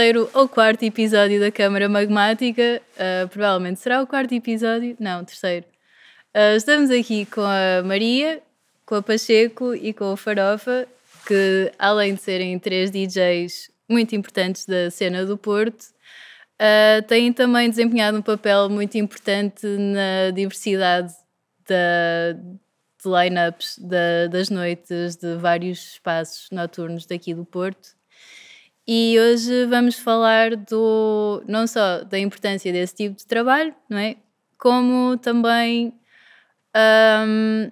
Terceiro ou quarto episódio da Câmara Magmática. Uh, provavelmente será o quarto episódio. Não, terceiro. Uh, estamos aqui com a Maria, com a Pacheco e com a Farofa, que além de serem três DJs muito importantes da cena do Porto, uh, têm também desempenhado um papel muito importante na diversidade da, de line-ups da, das noites de vários espaços noturnos daqui do Porto. E hoje vamos falar do não só da importância desse tipo de trabalho, não é? Como também um,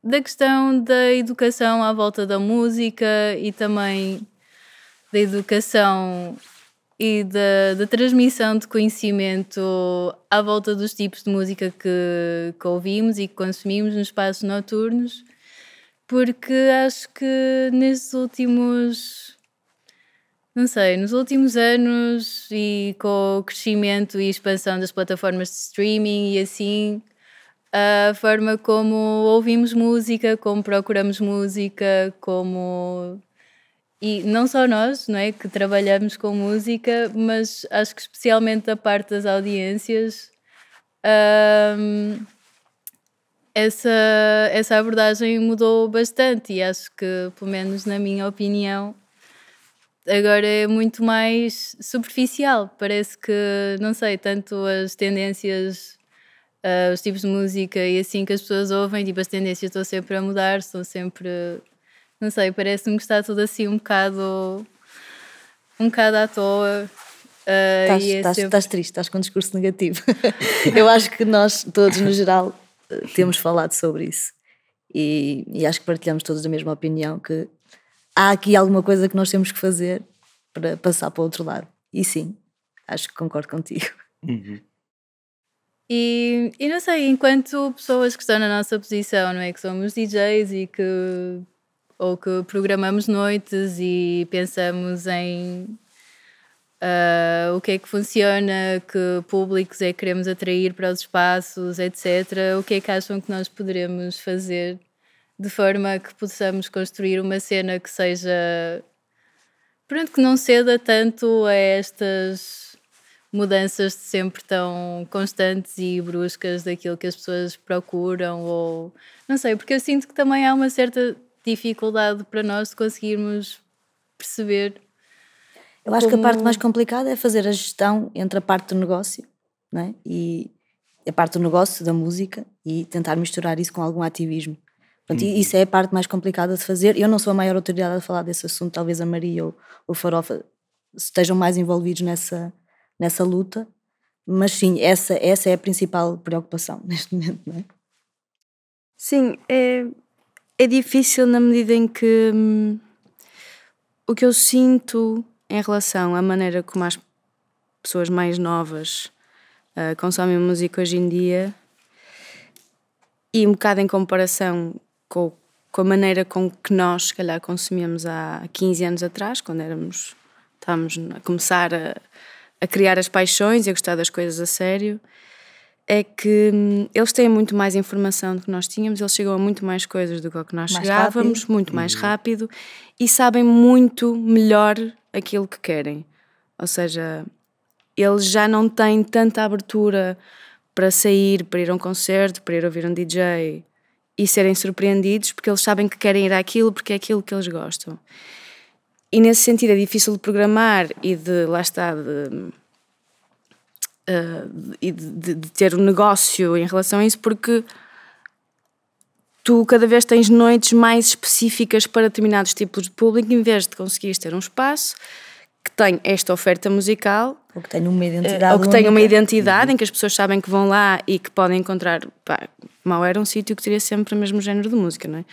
da questão da educação à volta da música e também da educação e da, da, transmissão de conhecimento à volta dos tipos de música que, que ouvimos e que consumimos nos espaços noturnos, porque acho que nesses últimos. Não sei, nos últimos anos e com o crescimento e expansão das plataformas de streaming e assim, a forma como ouvimos música, como procuramos música, como e não só nós, não é, que trabalhamos com música, mas acho que especialmente da parte das audiências, um, essa, essa abordagem mudou bastante e acho que, pelo menos na minha opinião, agora é muito mais superficial. Parece que, não sei, tanto as tendências, uh, os tipos de música e assim que as pessoas ouvem, tipo, as tendências estão sempre a mudar, estão sempre não sei, parece-me que está tudo assim um bocado. um bocado à toa. Uh, estás, é estás, sempre... estás triste, estás com um discurso negativo. Eu acho que nós, todos no geral, temos falado sobre isso. E, e, acho que partilhamos todos a mesma opinião que há aqui alguma coisa que nós temos que fazer para passar para o outro lado. E sim, acho que concordo contigo. Uhum. E, e não sei, enquanto pessoas que estão na nossa posição, não é? Que somos DJs e que ou que programamos noites e pensamos em uh, o que é que funciona, que públicos é que queremos atrair para os espaços, etc. O que é que acham que nós poderemos fazer de forma que possamos construir uma cena que seja. Pronto, que não ceda tanto a estas mudanças sempre tão constantes e bruscas daquilo que as pessoas procuram, ou não sei, porque eu sinto que também há uma certa dificuldade para nós de conseguirmos perceber. Eu acho como... que a parte mais complicada é fazer a gestão entre a parte do negócio né? e a parte do negócio, da música, e tentar misturar isso com algum ativismo. Portanto, uhum. Isso é a parte mais complicada de fazer. Eu não sou a maior autoridade a falar desse assunto, talvez a Maria ou o Farofa estejam mais envolvidos nessa, nessa luta, mas sim, essa, essa é a principal preocupação neste momento, não é? Sim, é, é difícil na medida em que hum, o que eu sinto em relação à maneira como as pessoas mais novas uh, consomem música hoje em dia e um bocado em comparação com, com a maneira com que nós, se calhar, consumíamos há 15 anos atrás, quando éramos, estávamos a começar a, a criar as paixões e a gostar das coisas a sério é que hum, eles têm muito mais informação do que nós tínhamos, eles chegam a muito mais coisas do que nós mais chegávamos, rápido. muito mais uhum. rápido e sabem muito melhor aquilo que querem. Ou seja, eles já não têm tanta abertura para sair, para ir a um concerto, para ir ouvir um DJ e serem surpreendidos porque eles sabem que querem ir àquilo porque é aquilo que eles gostam. E nesse sentido é difícil de programar e de, lá está, de uh, e de, de, ter um negócio em relação a isso, porque tu cada vez tens noites mais específicas para determinados tipos de público, em vez de conseguires ter um espaço que tem esta oferta musical. Ou que tenha uma identidade. Ou que tenha uma identidade uhum. em que as pessoas sabem que vão lá e que podem encontrar. Pá, mal era um sítio que teria sempre o mesmo género de música, não é?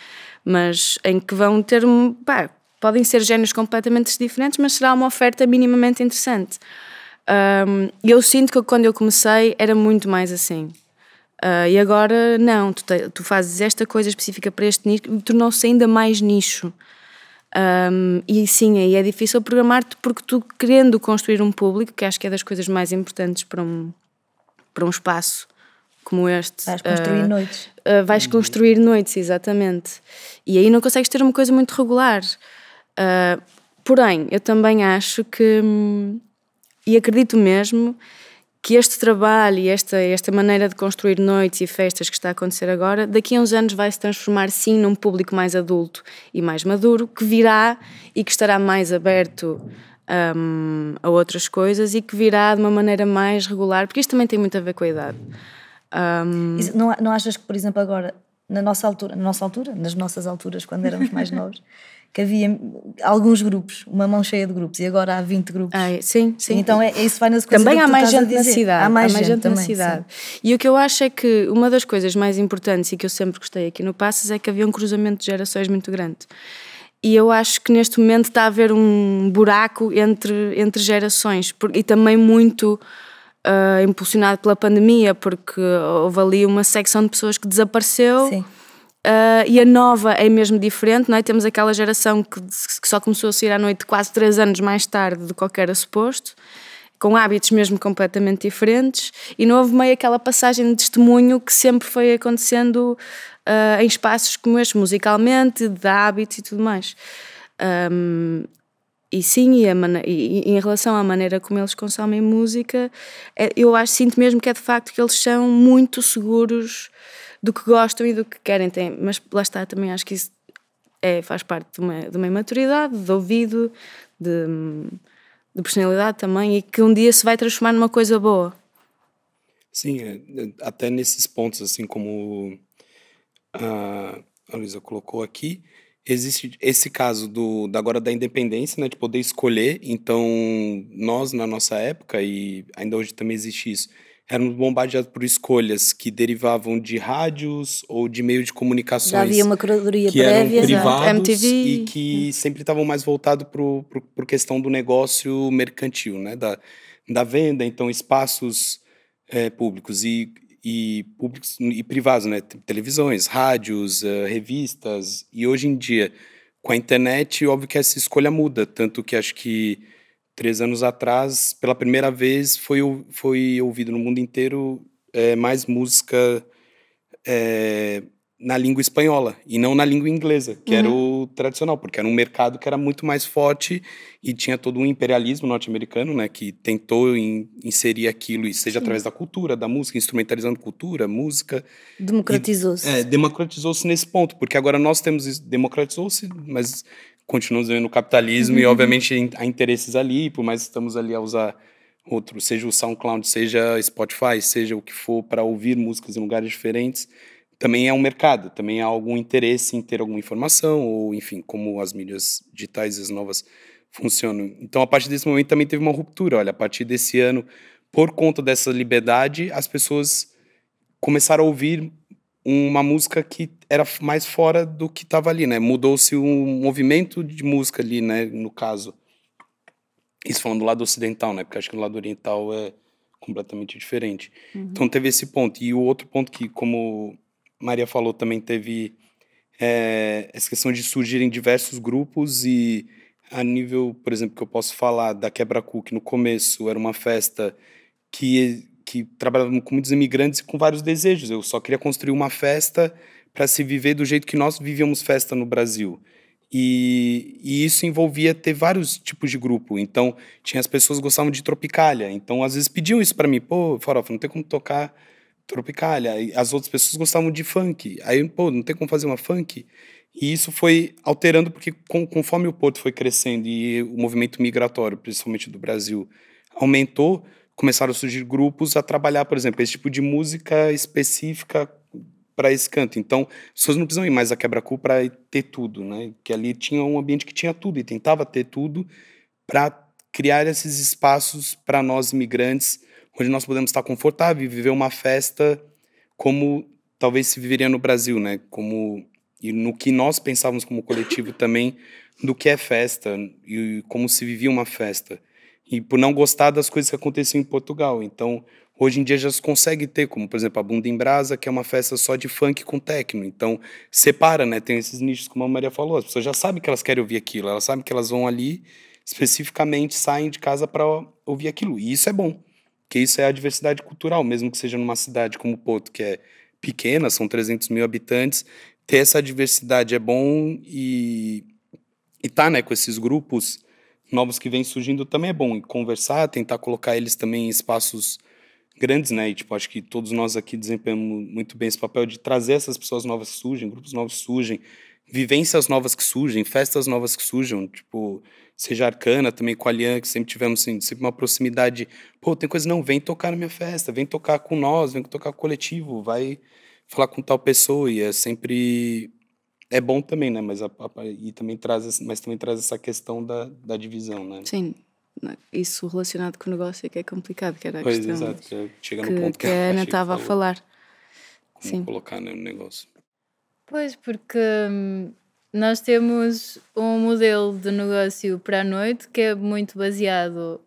Mas em que vão ter. Pá, podem ser géneros completamente diferentes, mas será uma oferta minimamente interessante. Um, eu sinto que quando eu comecei era muito mais assim. Uh, e agora não, tu, te, tu, fazes esta coisa específica para este nicho tornou-se ainda mais nicho. Um, e sim, aí é difícil programar-te porque tu querendo construir um público, que acho que é das coisas mais importantes para um, para um espaço como este. Vais construir uh, noites. Uh, vais uhum. construir noites, exatamente. E aí não consegues ter uma coisa muito regular. Uh, porém, eu também acho que, hum, e acredito mesmo, que este trabalho e esta, esta maneira de construir noites e festas que está a acontecer agora, daqui a uns anos vai se transformar sim num público mais adulto e mais maduro, que virá e que estará mais aberto um, a outras coisas e que virá de uma maneira mais regular, porque isto também tem muito a ver com a idade. Um... Não, não achas que, por exemplo, agora, na nossa altura, na nossa altura, nas nossas alturas, quando éramos mais novos, que havia alguns grupos, uma mão cheia de grupos, e agora há 20 grupos. Sim, sim. Então é, é isso vai na Também há mais gente na cidade. Há mais, há mais gente, gente na cidade. Sim. E o que eu acho é que uma das coisas mais importantes e que eu sempre gostei aqui no Passos é que havia um cruzamento de gerações muito grande. E eu acho que neste momento está a haver um buraco entre, entre gerações e também muito uh, impulsionado pela pandemia, porque houve ali uma secção de pessoas que desapareceu. Sim. Uh, e a nova é mesmo diferente, não é? Temos aquela geração que, que só começou a sair à noite quase três anos mais tarde do que era suposto, com hábitos mesmo completamente diferentes, e não houve meio aquela passagem de testemunho que sempre foi acontecendo uh, em espaços como este, musicalmente, de hábitos e tudo mais. Um, e sim, e, e, em relação à maneira como eles consomem música, é, eu acho, sinto mesmo que é de facto que eles são muito seguros do que gostam e do que querem. Tem, mas lá está, também acho que isso é, faz parte de uma, de uma imaturidade, de ouvido, de, de personalidade também, e que um dia se vai transformar numa coisa boa. Sim, é, é, até nesses pontos, assim como a, a Luísa colocou aqui, existe esse caso do da agora da independência, né, de poder escolher. Então, nós na nossa época e ainda hoje também existe isso, éramos bombardeados por escolhas que derivavam de rádios ou de meios de comunicações. Já havia uma curadoria que prévia, eram privados MTV. e que sempre estavam mais voltados para a questão do negócio mercantil, né, da, da venda, então espaços é, públicos e e públicos e privados, né? Televisões, rádios, uh, revistas. E hoje em dia, com a internet, óbvio que essa escolha muda. Tanto que acho que três anos atrás, pela primeira vez, foi, foi ouvido no mundo inteiro é, mais música é, na língua espanhola e não na língua inglesa, que uhum. era o tradicional, porque era um mercado que era muito mais forte e tinha todo um imperialismo norte-americano, né, que tentou in, inserir aquilo, e seja Sim. através da cultura, da música, instrumentalizando cultura, música. Democratizou-se. É, democratizou-se nesse ponto, porque agora nós temos democratizou-se, mas continuamos vivendo no capitalismo uhum. e obviamente há interesses ali, por mais que estamos ali a usar outro, seja o SoundCloud, seja Spotify, seja o que for para ouvir músicas em lugares diferentes também é um mercado, também há algum interesse em ter alguma informação, ou enfim, como as mídias digitais, as novas funcionam. Então, a partir desse momento também teve uma ruptura. Olha, a partir desse ano, por conta dessa liberdade, as pessoas começaram a ouvir uma música que era mais fora do que estava ali, né? Mudou-se um movimento de música ali, né? No caso. Isso falando do lado ocidental, né? Porque acho que no lado oriental é completamente diferente. Uhum. Então teve esse ponto. E o outro ponto que, como Maria falou também teve é, essa questão de surgirem diversos grupos e a nível, por exemplo, que eu posso falar da Quebra Cu, que no começo era uma festa que, que trabalhava com muitos imigrantes e com vários desejos. Eu só queria construir uma festa para se viver do jeito que nós vivíamos festa no Brasil. E, e, isso envolvia ter vários tipos de grupo. Então, tinha as pessoas que gostavam de Tropicália. Então, às vezes pediam isso para mim. Pô, Farofa, não tem como tocar Tropicália. As outras pessoas gostavam de funk. Aí, pô, não tem como fazer uma funk? E isso foi alterando porque com, conforme o Porto foi crescendo e o movimento migratório, principalmente do Brasil, aumentou, começaram a surgir grupos a trabalhar, por exemplo, esse tipo de música específica para esse canto. Então, as pessoas não precisam ir mais a quebra-cu para ter tudo, né? Que ali tinha um ambiente que tinha tudo e tentava ter tudo para criar esses espaços para nós imigrantes onde nós podemos estar confortável e viver uma festa como talvez se viveria no Brasil, né? Como e no que nós pensávamos como coletivo também do que é festa e como se vivia uma festa. E por não gostar das coisas que aconteciam em Portugal. Então, hoje em dia já se consegue ter, como por exemplo a Bunda em Brasa, que é uma festa só de funk com techno. Então, separa, né? Tem esses nichos, como a Maria falou. As pessoas já sabem que elas querem ouvir aquilo, elas sabem que elas vão ali especificamente saem de casa para ouvir aquilo. E isso é bom que isso é a diversidade cultural, mesmo que seja numa cidade como Porto, que é pequena, são 300 mil habitantes, ter essa diversidade é bom e, e tá, né, com esses grupos novos que vêm surgindo também é bom. E conversar, tentar colocar eles também em espaços grandes, né? E, tipo, acho que todos nós aqui desempenhamos muito bem esse papel de trazer essas pessoas novas que surgem, grupos novos surgem, vivências novas que surgem, festas novas que surgem, tipo, seja Arcana também com a Alian, que sempre tivemos assim, sempre uma proximidade. Pô, tem coisa, não, vem tocar na minha festa, vem tocar com nós, vem tocar com o coletivo, vai falar com tal pessoa, e é sempre é bom também, né? Mas a, a, e também traz, mas também traz essa questão da, da divisão, né? Sim, isso relacionado com o negócio é que é complicado, que era a pois, questão exato, que chega que, no ponto que, que a Ana estava a falar. Como Sim. colocar né, no negócio. Pois, porque hum, nós temos um modelo de negócio para a noite que é muito baseado,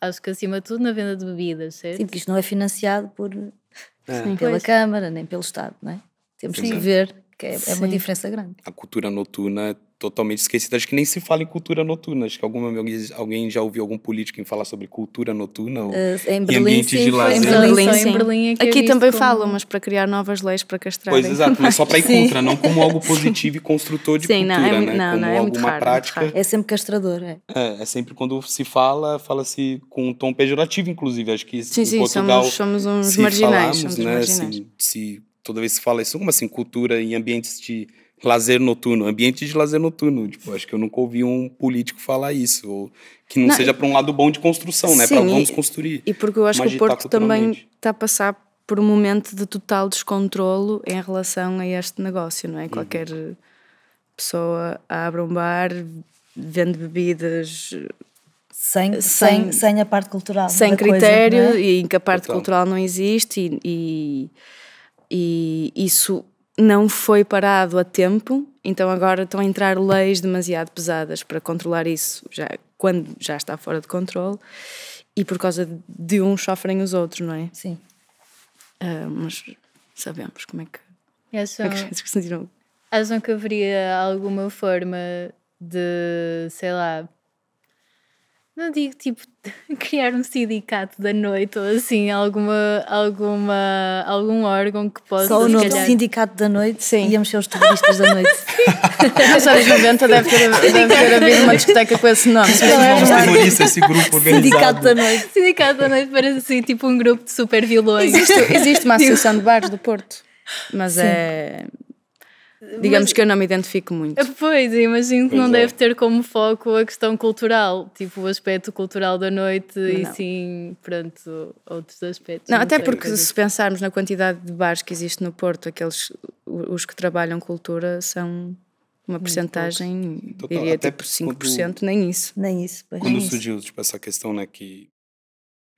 acho que acima de tudo, na venda de bebidas, certo? Sim, porque isto não é financiado por, É. pela Pois. Câmara, nem pelo Estado, não é? Temos Sim. que ver que é, é uma diferença grande. A cultura noturna é totalmente esquecida. Acho que nem se fala em cultura noturna. Acho que alguma, alguém- já ouviu algum político em falar sobre cultura noturna? Ou... Eh, em Berlim, ambientes sim, de lazer. em Berlim. Sim. em Berlim é é Aqui visto também como- falam, mas para criar novas leis para castrarem. Pois, exato, mas só para ir contra, não como algo positivo e construtor de Sim, não, cultura, é mu- né? não, como não, é muito alguma raro, muito prática. raro. É sempre castrador, é. É, é sempre quando se fala, fala-se com um tom pejorativo, inclusive. Acho que Sim, em sim, Portugal, somos, somos uns se marginais. falarmos, somos uns né, marginais. assim, se toda vez que se fala isso, como assim, cultura em ambientes de lazer noturno, ambiente de lazer noturno, tipo, acho que eu nunca ouvi um político falar isso, ou que não, Não, seja para um lado bom de construção, né, para Sim, vamos e- construir. E porque eu acho que o Porto também está a passar por um momento de total descontrolo em relação a este negócio, não é? Uhum. Qualquer pessoa abre um bar, vende bebidas Sem, Sem- sem, sem a parte cultural. sem coisa, critério não é? e em que a parte cultural não existe e, e, e isso não foi parado a tempo, então agora estão a entrar leis demasiado pesadas para controlar isso já, quando já está fora de controle e por causa de uns sofrem os outros, não é? Sim. Ah, mas sabemos como é que, acham, como é que se sentiram. acham que haveria alguma forma de, sei lá, não digo tipo criar um sindicato da noite ou assim, alguma, alguma, algum órgão que possa Só o nome calhar, Sindicato da Noite Sim. íamos ser os terroristas da noite. Nos anos 90 deve ter, deve ter havido uma discoteca com esse nome. Vamos terroristas, esse grupo organizado. Sindicato da Noite. Sindicato da noite parece assim, tipo um grupo de super vilões. Existe, existe uma associação de bares do Porto, mas é. Digamos Mas- que eu não me identifico muito. Pois, eu imagino que Pois não é. deve ter como foco a questão cultural, tipo o aspecto cultural da noite e Não. sim, pronto, outros aspectos. Não, até sei, porque se pensarmos na quantidade de bares que existe no Porto, aqueles os que trabalham cultura são uma porcentagem, diria até tipo quando- 5%, nem isso. Nem isso. pois. Quando Nem isso. surgiu tipo, essa questão né, que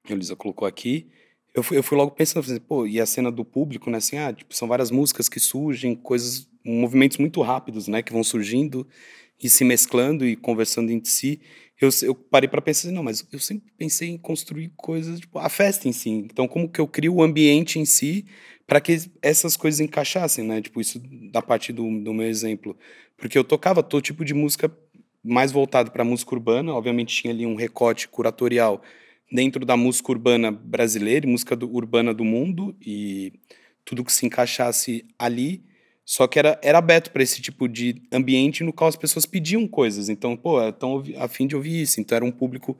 a Elisa colocou aqui, eu fui, eu fui logo pensando, assim, pô, e a cena do público, né, assim, ah, tipo, são várias músicas que surgem, coisas, movimentos muito rápidos, né, que vão surgindo e se mesclando e conversando entre si. Eu, eu parei para pensar, assim, não, mas eu sempre pensei em construir coisas, tipo, a festa em si. Então, como que eu crio o ambiente em si para que essas coisas encaixassem, né? Tipo, isso da parte do, do meu exemplo. Porque eu tocava todo tipo de música mais voltado para música urbana, obviamente tinha ali um recorte curatorial dentro da música urbana brasileira música do- urbana do mundo e tudo que se encaixasse ali, só que era, era aberto para esse tipo de ambiente no qual as pessoas pediam coisas. Então, pô, estão a fim de ouvir isso. Então era um público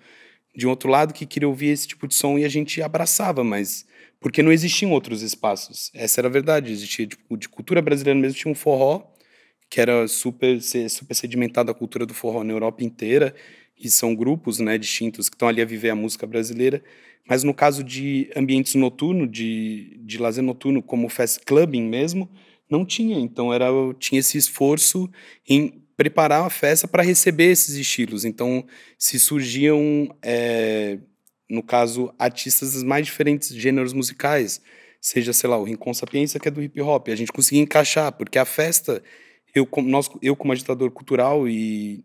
de um outro lado que queria ouvir esse tipo de som e a gente abraçava, mas porque não existiam outros espaços. Essa era a verdade. Existia tipo, de cultura brasileira mesmo tinha um forró que era super super sedimentada a cultura do forró na Europa inteira e são grupos, né, distintos que estão ali a viver a música brasileira. Mas no caso de ambientes noturnos, de, de lazer noturno, como o fast clubbing mesmo, não tinha. Então era tinha esse esforço em preparar a festa para receber esses estilos. Então se surgiam, é, no caso, artistas dos mais diferentes gêneros musicais, seja, sei lá, o Rincon Sapiência, que é do hip hop, a gente conseguia encaixar, porque a festa, eu, como- nós, eu como agitador cultural e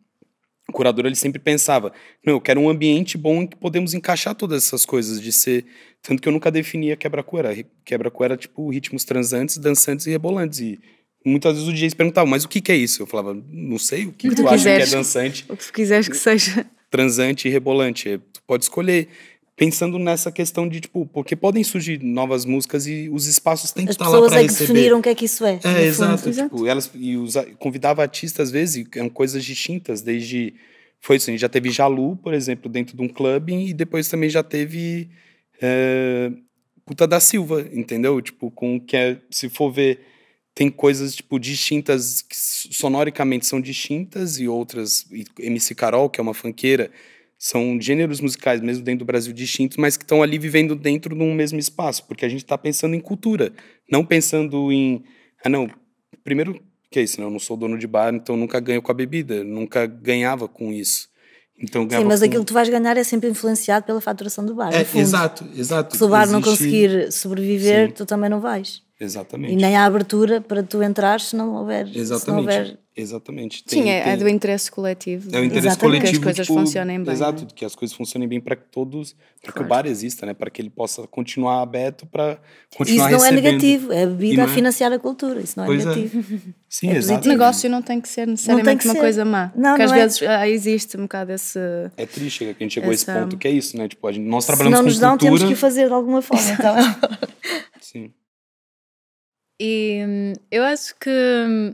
curador, ele sempre pensava, não, eu quero um ambiente bom em que podemos encaixar todas essas coisas, de ser, tanto que eu nunca definia quebra-coera, quebra-coera tipo ritmos transantes, dançantes e rebolantes, e muitas vezes o DJ perguntava, mas o que que é isso? Eu falava, não sei, o que, O que tu tu acha que é dançante? O que tu quiseres que seja. transante e rebolante. É, Tu pode escolher. Pensando nessa questão de, tipo, porque podem surgir novas músicas e os espaços têm que As estar lá pessoas para é que receber. definiram o que é que isso é. É, exato. Exato. Tipo, elas, e os, convidava artistas, às vezes, eram coisas distintas, desde foi isso. A gente já teve Jalu, por exemplo, dentro de um clube, e depois também já teve é, Puta da Silva, entendeu? Tipo, com que é, se for ver, tem coisas, tipo, distintas, que sonoricamente são distintas, e outras, e MC Carol, que é uma fanqueira, são gêneros musicais, mesmo dentro do Brasil, distintos, mas que estão ali vivendo dentro de um mesmo espaço, porque a gente está pensando em cultura, não pensando em. Ah, não. Primeiro, que é isso, né? Eu não sou dono de bar, então nunca ganho com a bebida, nunca ganhava com isso. Então, Sim, mas com... aquilo que tu vais ganhar é sempre influenciado pela faturação do bar. É, exato, exato. Se o bar Existe... não conseguir sobreviver, Sim. tu também não vais. Exatamente. E nem há abertura para tu entrar se não houver. Exatamente. Se não houver Exatamente. Tem, Sim, é, tem... é, do interesse coletivo. É o interesse Exatamente. coletivo. Que as coisas tipo, funcionem bem. Exato, né? que as coisas funcionem bem para que todos. Para claro. que o bar exista, né? Para que ele possa continuar aberto, para continuar Isso não recebendo. é negativo, é a bebida a é? financiar a cultura. Isso não é pois negativo. É. Sim, é exato. O negócio não tem que ser necessariamente que uma ser. coisa má. Não, porque não às é. vezes ah, existe um bocado esse. É triste que a gente chegou essa... a esse ponto que é isso, né? Tipo, a gente, nós trabalhamos Se não nos dão, temos que fazer de alguma forma. Então. Sim. E hum, eu acho que hum,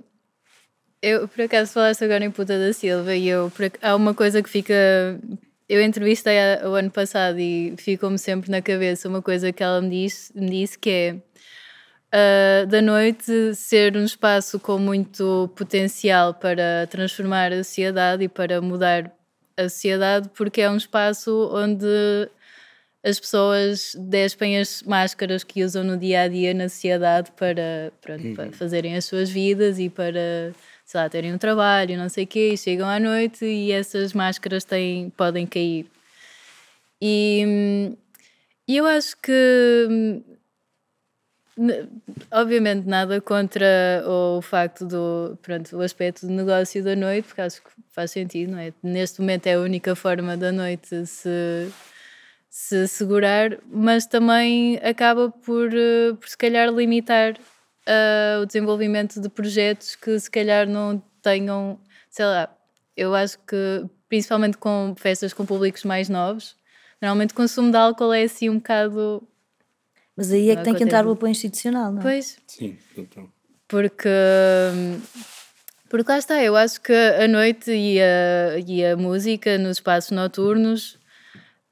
eu, por acaso, falaste agora em Puta da Silva e eu, por, há uma coisa que fica. Eu entrevistei a, o ano passado e ficou-me sempre na cabeça uma coisa que ela me disse, me disse que é uh, da noite ser um espaço com muito potencial para transformar a sociedade e para mudar a sociedade, porque é um espaço onde as pessoas despem as máscaras que usam no dia a dia na sociedade para, pronto, uhum. para fazerem as suas vidas e para sei lá, terem um trabalho, não sei o quê, e chegam à noite e essas máscaras têm, podem cair. E, e eu acho que, obviamente, nada contra o facto do, pronto, o aspecto do negócio da noite, porque acho que faz sentido, não é? Neste momento é a única forma da noite se se segurar, mas também acaba por, por se calhar limitar uh, o desenvolvimento de projetos que se calhar não tenham, sei lá, eu acho que principalmente com festas com públicos mais novos, normalmente o consumo de álcool é assim um bocado. Mas aí é que tem que entrar o apoio institucional, não é? Pois. Sim, então. Porque. Porque lá está, eu acho que a noite e a, e a música nos espaços noturnos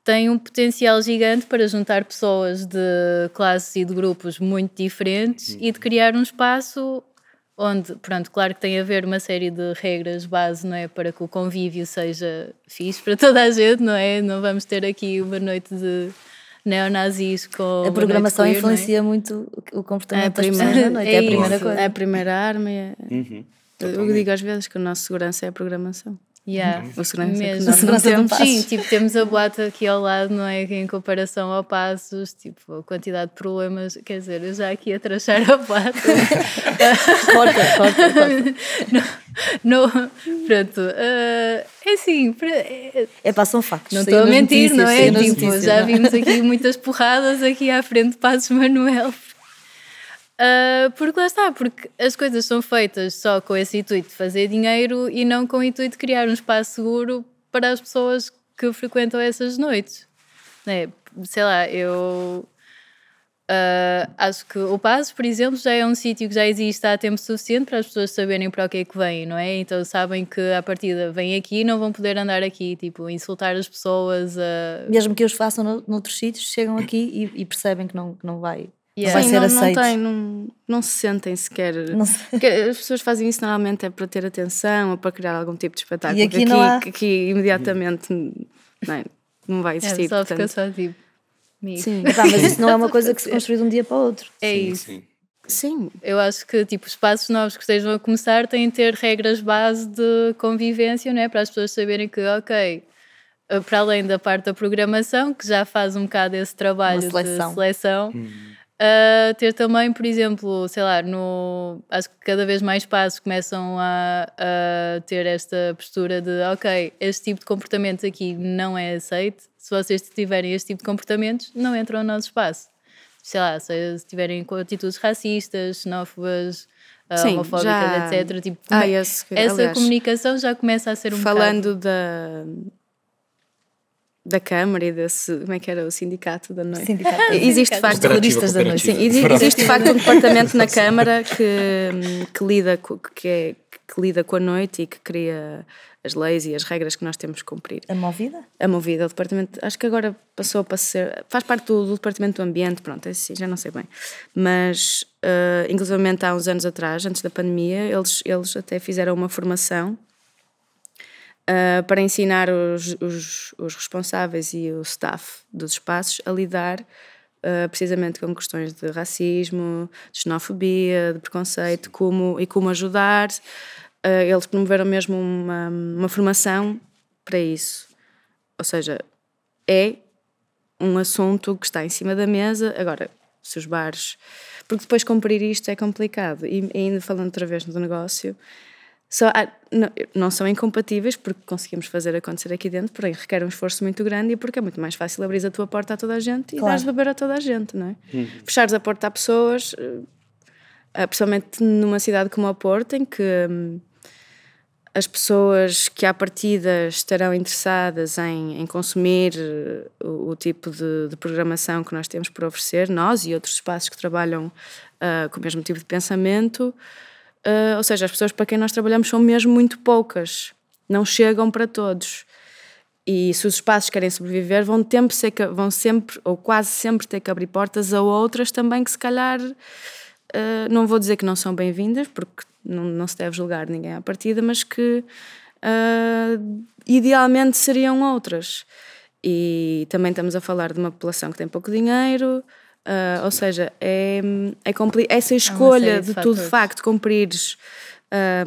tem um potencial gigante para juntar pessoas de classes e de grupos muito diferentes e de criar um espaço onde, pronto, claro que tem a ver uma série de regras base, não é? Para que o convívio seja fixe para toda a gente, não é? Não vamos ter aqui uma noite de neonazis com. A programação queer, influencia é? muito o comportamento é na noite, é, é a primeira coisa. É a primeira arma. É... Uhum, eu digo às vezes que a nossa segurança é a programação. Yeah, o segurança mesmo. a segurança temos, Sim, tipo, temos a boata aqui ao lado, não é? Em comparação ao Passos, tipo, a quantidade de problemas, quer dizer, eu já aqui a trachar a boata. corta, corta, corta. No, no, pronto, uh, é assim. É, é pá, são factos. Não estou a mentir, não é? Tipo, já vimos aqui muitas porradas aqui à frente de Passos Manuel, Uh, porque lá está, porque as coisas são feitas só com esse intuito de fazer dinheiro e não com o intuito de criar um espaço seguro para as pessoas que frequentam essas noites. É, sei lá, eu uh, acho que o Passo, por exemplo, já é um sítio que já existe há tempo suficiente para as pessoas saberem para o que é que vêm, não é? Então sabem que à partida vêm aqui e não vão poder andar aqui, tipo, insultar as pessoas. Uh... Mesmo que os façam no, noutros sítios, chegam aqui e, e percebem que não, que não vai Yeah. Vai Sim, ser não, aceito. Não, tem, não, não se sentem sequer. Não se... As pessoas fazem isso normalmente é para ter atenção ou para criar algum tipo de espetáculo. E aqui, aqui, não há... aqui imediatamente não, é, não vai existir. É, só portanto... fica só tipo. Sim. Epá, mas isso não é uma coisa que se construi de um dia para o outro. É sim, isso. Sim. Sim. Eu acho que tipo, espaços novos que estejam a começar têm de ter regras base de convivência, não é? Para as pessoas saberem que, ok, eh, para além da parte da programação, que já faz um bocado esse trabalho seleção. de seleção. Hum Uh, ter também, por exemplo, sei lá, no, acho que cada vez mais espaços começam a, a, ter esta postura de ok, este tipo de comportamento aqui não é aceito. Se vocês tiverem este tipo de comportamentos, não entram no nosso espaço. Sei lá, se, tiverem atitudes racistas, xenófobas, uh, Sim, homofóbicas, já... etc. Tipo, ah, esse, essa aliás, comunicação já começa a ser um Falando bocado... da da Câmara e desse, como é que era, o Sindicato da Noite. Sindicato. Existe de facto Cooperativa, terroristas da noite. Sim, existe de facto um departamento na Câmara que, que, lida, que, é- que lida com a noite e que cria as leis e as regras que nós temos que cumprir. A movida? A Movida, o departamento, acho que agora passou para ser, faz parte do, do departamento do ambiente, pronto, é assim, já não sei bem. Mas, uh, inclusivamente há uns anos atrás, antes da pandemia, eles, eles até fizeram uma formação uh, para ensinar os, os, os responsáveis e o staff dos espaços a lidar uh, precisamente com questões de racismo, de xenofobia, de preconceito, como, e como ajudar. Uh, eles promoveram mesmo uma, uma formação para isso. Ou seja, é um assunto que está em cima da mesa. Agora, se os bares. Porque depois cumprir isto é complicado. E ainda falando outra vez do negócio, só há- não, não são incompatíveis porque conseguimos fazer acontecer aqui dentro, porém requer um esforço muito grande e porque é muito mais fácil abrir a tua porta a toda a gente e Claro. dares de beber a toda a gente, não é? Fechares a porta a pessoas, eh, principalmente numa cidade como a Porto, em que hum, as pessoas que à partida estarão interessadas em, em consumir eh, o, o tipo de, de programação que nós temos por oferecer, nós e outros espaços que trabalham ah, com o mesmo tipo de pensamento, ah, ou seja, as pessoas para quem nós trabalhamos são mesmo muito poucas, não chegam para todos. E se os espaços querem sobreviver, vão, tempo ser vão sempre, ou quase sempre, ter que abrir portas a outras também que se calhar Uh, não vou dizer que não são bem-vindas, porque não, não se deve julgar ninguém à partida, mas que uh, idealmente seriam outras. E também estamos a falar de uma população que tem pouco dinheiro, uh, ou seja, é, é essa escolha série de de tu de facto cumprires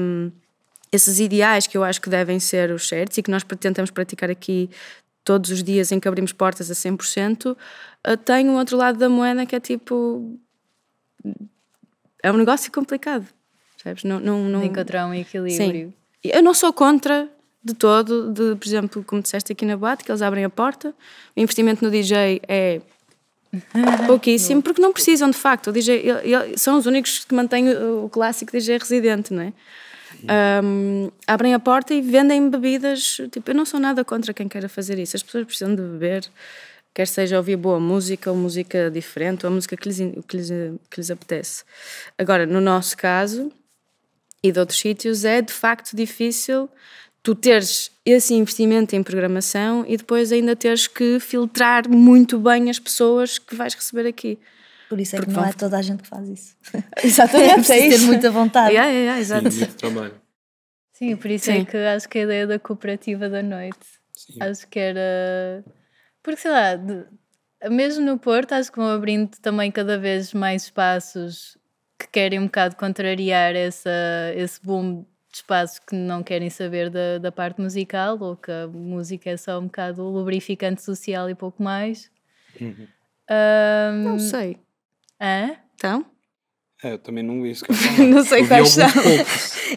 um, esses ideais que eu acho que devem ser os certos e que nós tentamos praticar aqui todos os dias em que abrimos portas a 100%, uh, tem um outro lado da moeda que é tipo é um negócio complicado, percebes? Não, não, não... De encontrar um equilíbrio. Sim. Eu não sou contra de todo, de, por exemplo, como disseste aqui na Boate, que eles abrem a porta, o investimento no DJ é pouquíssimo, porque não precisam de facto. O DJ, ele- ele- são os únicos que mantêm o, o clássico DJ residente, não é? Um, abrem a porta e vendem bebidas. Tipo, eu não sou nada contra quem queira fazer isso. As pessoas precisam de beber, quer seja ouvir boa música ou música diferente, ou a música que lhes, que lhes, que lhes apetece. Agora, no nosso caso e de outros sítios, é de facto difícil tu teres esse investimento em programação e depois ainda teres que filtrar muito bem as pessoas que vais receber aqui. Por isso é Porque que não vão- é toda a gente que faz isso. Exatamente, é preciso ter muita vontade. Yeah, yeah, yeah, exato. Sim, muito trabalho. Sim, por isso Sim. é que acho que a ideia da cooperativa da noite Sim. acho que era. Porque sei lá, de- mesmo no Porto, acho que vão abrindo também cada vez mais espaços que querem um bocado contrariar essa, esse boom de espaços que não querem saber da, da parte musical ou que a música é só um bocado lubrificante social e pouco mais. Ahm, Não sei. hã? Então? É, eu também não vi isso. Não sei eu quais são.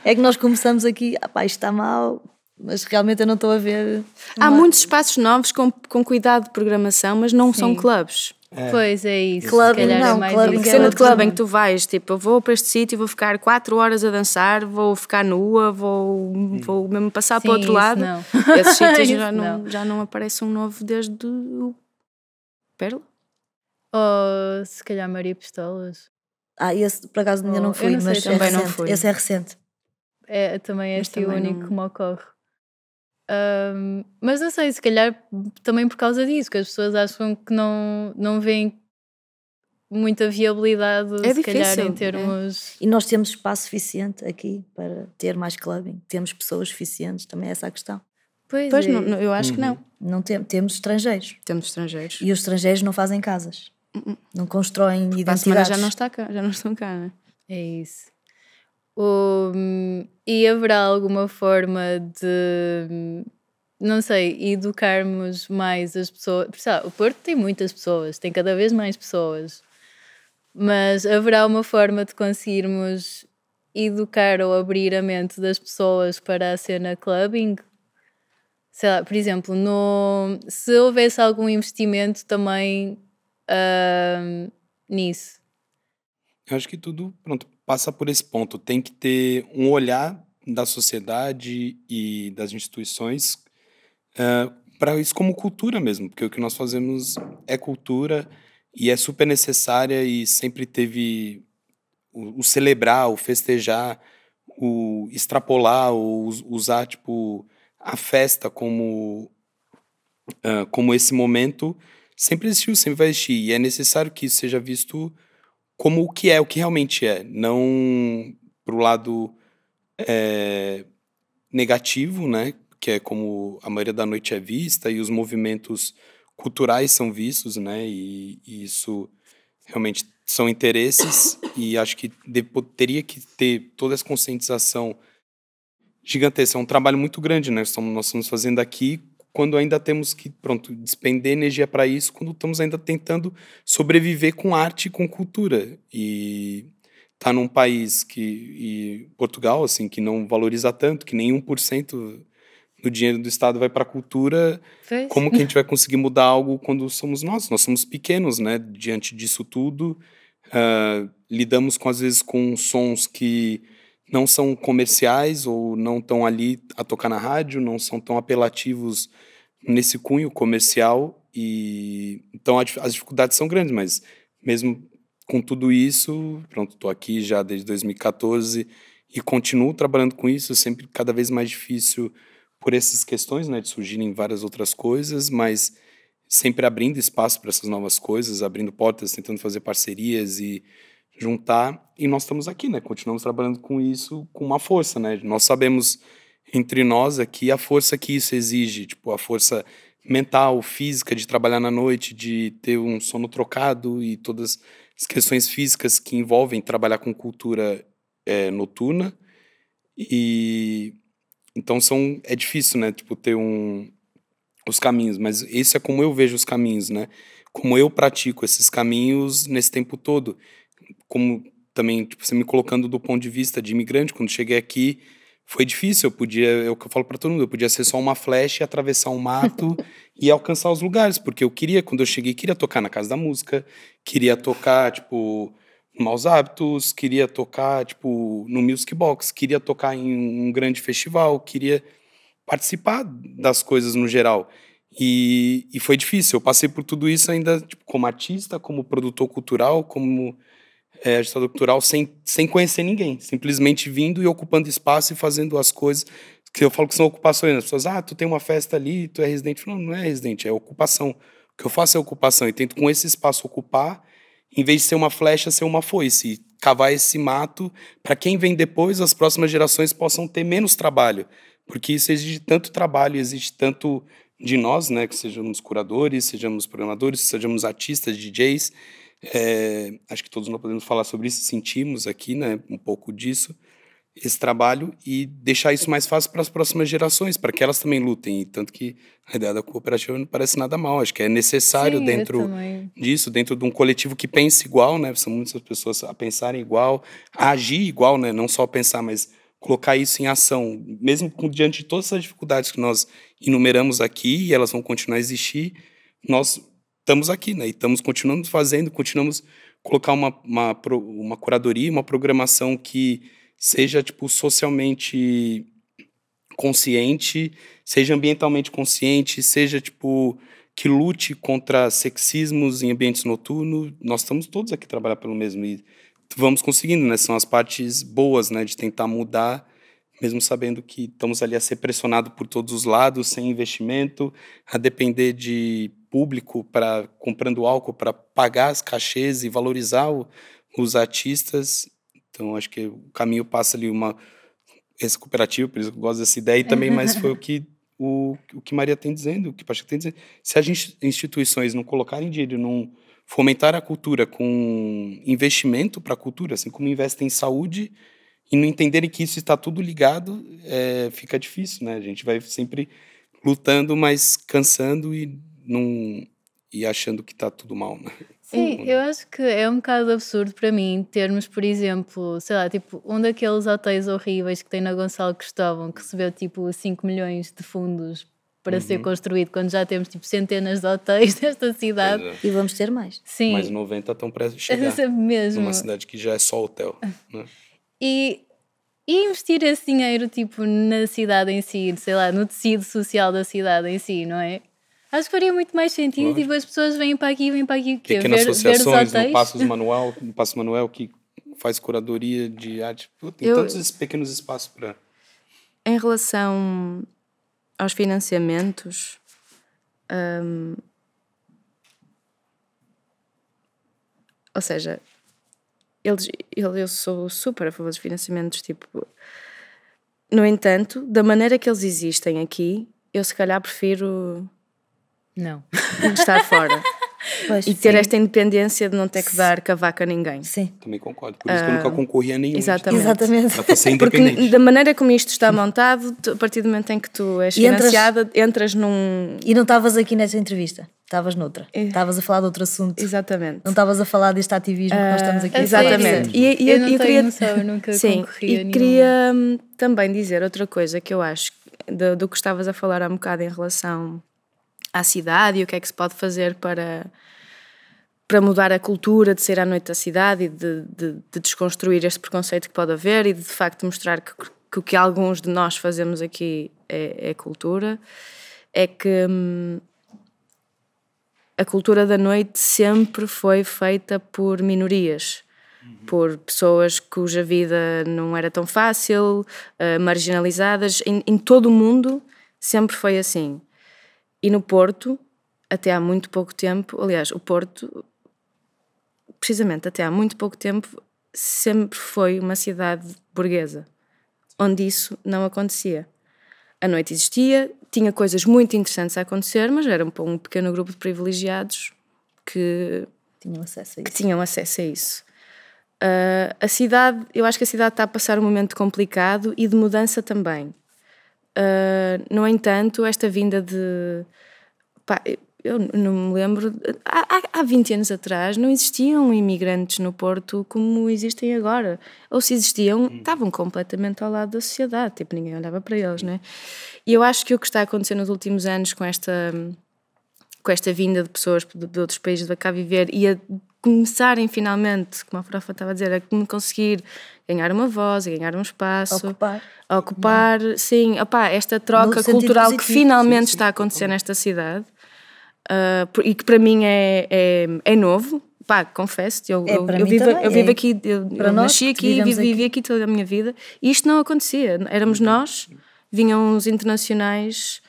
É que nós começamos aqui, ah pá, isto está mal, mas realmente eu não estou a ver. Há muitos espaços novos com, com cuidado de programação, mas não são Sim. Clubes. Pois é isso. Clubbing se calhar não, é mais clubbing isso. Que é cena de outro clube em tema. que tu vais, tipo, eu vou para este sítio, vou ficar 4 horas a dançar, vou ficar nua, vou, vou mesmo passar para o Sim, outro isso lado. não. Esses sítios Isso já não, não. já não aparece um novo desde o Pérola. Ou se calhar Maria Pistolas. Ah, esse por acaso ainda Oh, não fui, não sei, mas é também não fui. Esse é recente. É, também é Mas assim o único não- que me ocorre. Ahm, mas não sei, se calhar também por causa disso, que as pessoas acham que não, não veem muita viabilidade, É se calhar, difícil, em é. termos. E nós temos espaço suficiente aqui para ter mais clubbing. Temos pessoas suficientes, também é essa a questão. Pois, Pois, é. não, eu acho que não. Não tem, temos estrangeiros. Temos estrangeiros. E os estrangeiros não fazem casas. Não constroem a semana identidades. já não, está cá, já não estão cá, né? É isso. O- e haverá alguma forma de, não sei, educarmos mais as pessoas? Sabe, o Porto tem muitas pessoas, tem cada vez mais pessoas, mas haverá uma forma de conseguirmos educar ou abrir a mente das pessoas para a cena clubbing? Sei lá, por exemplo, no, se houvesse algum investimento também ahm, nisso. Eu acho que tudo, pronto, passa por esse ponto. Tem que ter um olhar da sociedade e das instituições, ah, para isso como cultura mesmo, porque o que nós fazemos é cultura e é super necessária e sempre teve o, o celebrar, o festejar, o extrapolar, o usar tipo a festa como uh, como esse momento sempre existiu, sempre vai existir e é necessário que isso seja visto como o que é, o que realmente é, não pro lado é, negativo, né? Que é como a maioria da noite é vista e os movimentos culturais são vistos, né? E, e isso realmente são interesses e acho que teria que ter toda essa conscientização gigantesca. É um trabalho muito grande, né? Estamos, nós estamos fazendo aqui quando ainda temos que, pronto, despender energia para isso, quando estamos ainda tentando sobreviver com arte e com cultura. E tá num país que e Portugal assim que não valoriza tanto, que nem 1% do dinheiro do Estado vai para a cultura, Fez. como que a gente vai conseguir mudar algo quando somos nós? Nós somos pequenos, né? Diante disso tudo, uh, lidamos com às vezes com sons que não são comerciais ou não estão ali a tocar na rádio, não são tão apelativos nesse cunho comercial e então as dificuldades são grandes, mas mesmo com tudo isso, pronto, estou aqui já desde 2014 e continuo trabalhando com isso, sempre cada vez mais difícil por essas questões, né, de surgirem várias outras coisas, mas sempre abrindo espaço para essas novas coisas, abrindo portas, tentando fazer parcerias e juntar. E nós estamos aqui, né? Continuamos trabalhando com isso com uma força, né? Nós sabemos entre nós aqui a força que isso exige, tipo a força mental, física de trabalhar na noite, de ter um sono trocado e todas as questões físicas que envolvem trabalhar com cultura é, noturna e então são é difícil né tipo ter um os caminhos mas esse é como eu vejo os caminhos né como eu pratico esses caminhos nesse tempo todo como também tipo, você me colocando do ponto de vista de imigrante quando cheguei aqui foi difícil. Eu podia, é o que eu falo para todo mundo, eu podia ser só uma flecha e atravessar um mato e alcançar os lugares, porque eu queria, quando eu cheguei, queria tocar na Casa da Música, queria tocar, tipo, Maus Hábitos, queria tocar, tipo, no Music Box, queria tocar em um grande festival, queria participar das coisas no geral. E, e foi difícil. Eu passei por tudo isso ainda tipo, como artista, como produtor cultural, como é, agitador cultural sem, sem conhecer ninguém, simplesmente vindo e ocupando espaço e fazendo as coisas que eu falo que são ocupações. As pessoas, ah, tu tem uma festa ali, tu é residente. Não, não é residente, é ocupação. O que eu faço é ocupação e tento com esse espaço ocupar, em vez de ser uma flecha, ser uma foice, cavar esse mato para quem vem depois, as próximas gerações possam ter menos trabalho, porque isso exige tanto trabalho, exige tanto de nós, né, que sejamos curadores, sejamos programadores, sejamos artistas, DJs, é, acho que todos nós podemos falar sobre isso, sentimos aqui, né, um pouco disso, esse trabalho e deixar isso mais fácil para as próximas gerações, para que elas também lutem. E tanto que a ideia da cooperativa não parece nada mal, acho que é necessário Sim, dentro disso, dentro de um coletivo que pense igual, né? São muitas pessoas a pensarem igual, a agir igual, né? Não só pensar, mas colocar isso em ação, mesmo diante de todas as dificuldades que nós enumeramos aqui e elas vão continuar a existir, nós estamos aqui, né? E estamos continuando fazendo, continuamos colocar uma, uma, uma curadoria, uma programação que seja, tipo, socialmente consciente, seja ambientalmente consciente, seja, tipo, que lute contra sexismos em ambientes noturnos. Nós estamos todos aqui trabalhar pelo mesmo e vamos conseguindo, né? São as partes boas, né? De tentar mudar, mesmo sabendo que estamos ali a ser pressionado por todos os lados, sem investimento, a depender de público para comprando álcool para pagar as cachês e valorizar o, os artistas. Então acho que o caminho passa ali uma essa cooperativa, por isso que eu gosto dessa ideia e também, mas foi o que o, o que Maria tem dizendo, o que Pacheco tem dizendo. Se as instituições não colocarem dinheiro, não fomentar a cultura com investimento para a cultura, assim como investem em saúde e não entenderem que isso está tudo ligado, é, fica difícil, né? A gente vai sempre lutando, mas cansando e num, e achando que está tudo mal, né? Sim, eu acho que é um bocado absurdo para mim termos, por exemplo, sei lá, tipo, um daqueles hotéis horríveis que tem na Gonçalo Cristóvão, que recebeu tipo 5 milhões de fundos para uhum. ser construído, quando já temos tipo centenas de hotéis nesta cidade. É. E vamos ter mais. Sim. Mais 90 estão prestes a chegar. Mesmo. Numa cidade que já é só hotel. Né? E e investir esse dinheiro, tipo, na cidade em si, sei lá, no tecido social da cidade em si, não é? Acho que faria muito mais sentido e depois as pessoas vêm para aqui, vêm para aqui, o quê? Pequenas Ver, ver associações, no hotéis? Passos Manuel, no Passo Manuel, que faz curadoria de arte. Pô, tem Eu- tantos esses pequenos espaços para. Em relação aos financiamentos, hum, ou seja, eles, eu, eu sou super a favor dos financiamentos, tipo, no entanto, da maneira que eles existem aqui, eu se calhar prefiro Não. estar fora Pois, e ter sim. esta independência de não ter que dar cavaco a ninguém. Sim, Também concordo. Por isso que eu nunca concorri a nenhum. Ah, exatamente. exatamente. Para ser Porque da maneira como isto está montado, tu- a partir do momento em que tu és E entras- financiada, entras num. E não estavas aqui nessa entrevista, estavas noutra. É. Estavas a falar de outro assunto. Exatamente. Não estavas a falar deste ativismo que nós estamos aqui a a Exatamente. sério? E, e Eu eu, não eu queria, noção, eu nunca sim, a e nenhum. queria hum, também dizer outra coisa que eu acho do, do que estavas a falar há um bocado em relação à cidade e o que é que se pode fazer para, para mudar a cultura de ser à noite da cidade e de, de, de desconstruir este preconceito que pode haver e de, de facto mostrar que, que o que alguns de nós fazemos aqui é, é cultura, é que hum, a cultura da noite sempre foi feita por minorias, por pessoas cuja vida não era tão fácil, eh, marginalizadas. Em, em todo o mundo sempre foi assim. E no Porto, até há muito pouco tempo, aliás, o Porto, precisamente até há muito pouco tempo, sempre foi uma cidade burguesa, onde isso não acontecia. A noite existia, tinha coisas muito interessantes a acontecer, mas era um, um pequeno grupo de privilegiados que, Tinham acesso a que isso. tinham acesso a isso. Ah, a cidade, eu acho que a cidade está a passar um momento complicado e de mudança também. Ah, no entanto, esta vinda de. pá, eu não me lembro. Há, há- há 20 anos atrás não existiam imigrantes no Porto como existem agora. Ou se existiam, estavam completamente ao lado da sociedade, tipo, ninguém olhava para eles, né? E eu acho que o que está a acontecer nos últimos anos com esta com esta vinda de pessoas de, de outros países para cá viver e a começarem finalmente, como a Profa estava a dizer, a conseguir ganhar uma voz, a ganhar um espaço, Ocupar. a ocupar, sim, opá, esta troca No cultural que finalmente está a acontecer nesta cidade por- e que para mim é, é, é novo. Pá, confesso, eu, É, eu, eu vivo, eu vivo é. aqui, eu, Para eu nós nasci aqui, vivi, vivi aqui. aqui toda a minha vida e isto não acontecia. Éramos nós, vinham os internacionais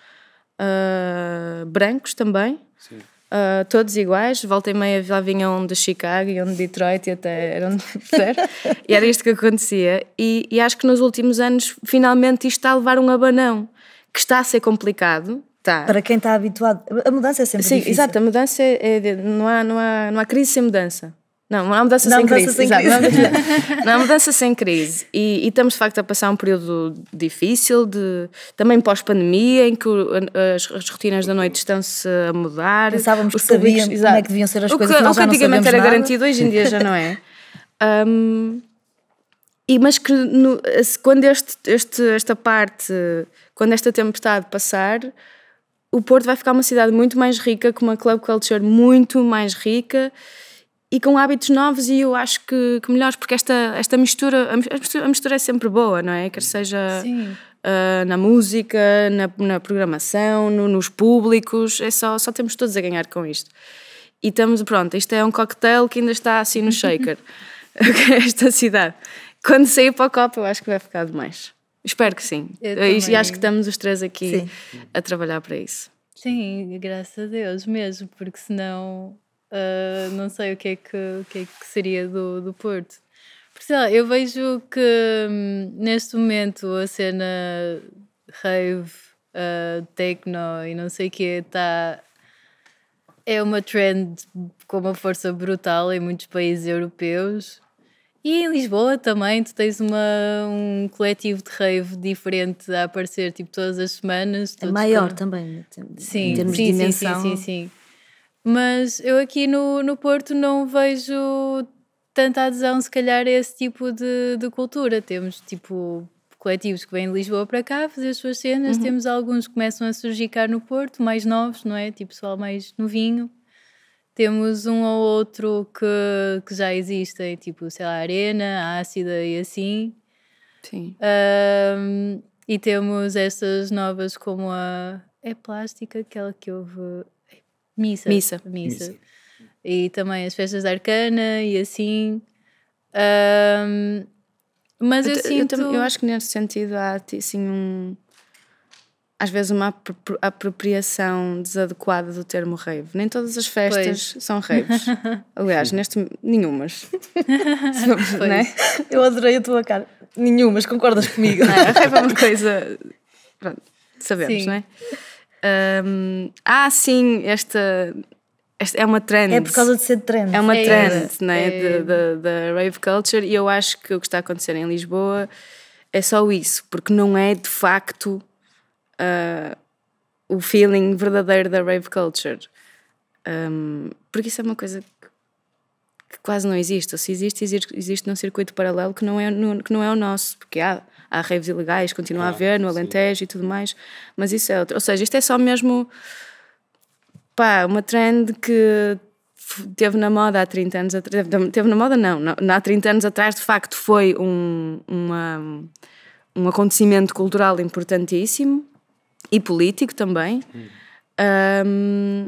ah, brancos também, Sim. ah, todos iguais. Volta e meia lá vinham de Chicago, iam de Detroit e até eram de? E era isto que acontecia. E, e acho que nos últimos anos, finalmente, isto está a levar um abanão que está a ser complicado. Tá. Para quem está habituado. A mudança é sempre Sim, difícil. exato, a mudança é, é não, há, não, há, não há crise sem mudança. Não, não há mudança Não sem mudança crise. sem exato, crise. Não, há mudança, não há mudança sem crise. E, e estamos de facto a passar um período difícil, de, também pós-pandemia, em que o- as, as rotinas da noite estão-se a mudar. Pensávamos os que sabíamos como é que deviam ser as O coisas, que, nós o que antigamente era nada. garantido, hoje em dia já não é. Hum, e, mas que no- quando este, este, esta parte, quando esta tempestade passar, o Porto vai ficar uma cidade muito mais rica, com uma club culture muito mais rica e com hábitos novos e eu acho que, que melhores, porque esta, esta mistura, a mistura, é sempre boa, não é? Quer seja ah, na música, na, na programação, no- nos públicos, é só, só temos todos a ganhar com isto. E estamos, pronto, isto é um cocktail que ainda está assim no shaker, esta cidade. Quando sair para o copo, eu acho que vai ficar demais. Espero que sim. Eu E, acho que estamos os três aqui Sim. a trabalhar para isso. Sim, graças a Deus mesmo, porque senão ah, não sei o que é que, o que, é que seria do, do Porto. Porque sei lá, eu vejo que hum, neste momento a cena rave, ah, techno e não sei o que está. É uma trend com uma força brutal em muitos países europeus. E em Lisboa também, tu tens uma, um coletivo de rave diferente a aparecer tipo todas as semanas. É maior com- também, Sim, em termos sim, de sim, dimensão. sim, sim, sim. Mas eu aqui no, no Porto não vejo tanta adesão, se calhar, a esse tipo de, de cultura. Temos, tipo, coletivos que vêm de Lisboa para cá fazer as suas cenas. Uhum. Temos alguns que começam a surgir cá no Porto, mais novos, não é? Tipo, pessoal mais novinho. Temos um ou outro que, que já existem, tipo, sei lá, Arena, Ácida e assim. Sim. Um, e temos estas novas como a. É plástica, aquela que houve. Missa. Missa. Missa. E também as festas da Arcana e assim. Um, mas eu, Eu, eu sinto. tam- eu acho que nesse sentido há assim um. Às vezes uma apro- apropriação desadequada do termo rave. Nem todas as festas são raves. Aliás, neste. nenhumas. né? Eu adorei a tua cara. Nenhumas, concordas comigo? Não, a rave é uma coisa. Pronto, sabemos, Sim. não é? Ahm, ah, sim, esta, esta é uma trend. É por causa de ser trend. É uma É trend né, é- de- da rave culture e eu acho que o que está a acontecer em Lisboa é só isso, porque não é de facto ah, o feeling verdadeiro da rave culture. Um, porque isso é uma coisa que, quase não existe. Ou se existe, existe, existe num circuito paralelo que não é, no- que não é o nosso, porque há, há raves ilegais, continua a Ah, haver no sim. Alentejo e tudo mais, mas isso é outro. Ou seja, isto é só mesmo pá, uma trend que teve na moda há 30 anos atrás. Teve na moda, não. na- Há 30 anos atrás, de facto, foi um, uma, um acontecimento cultural importantíssimo e político também. Um,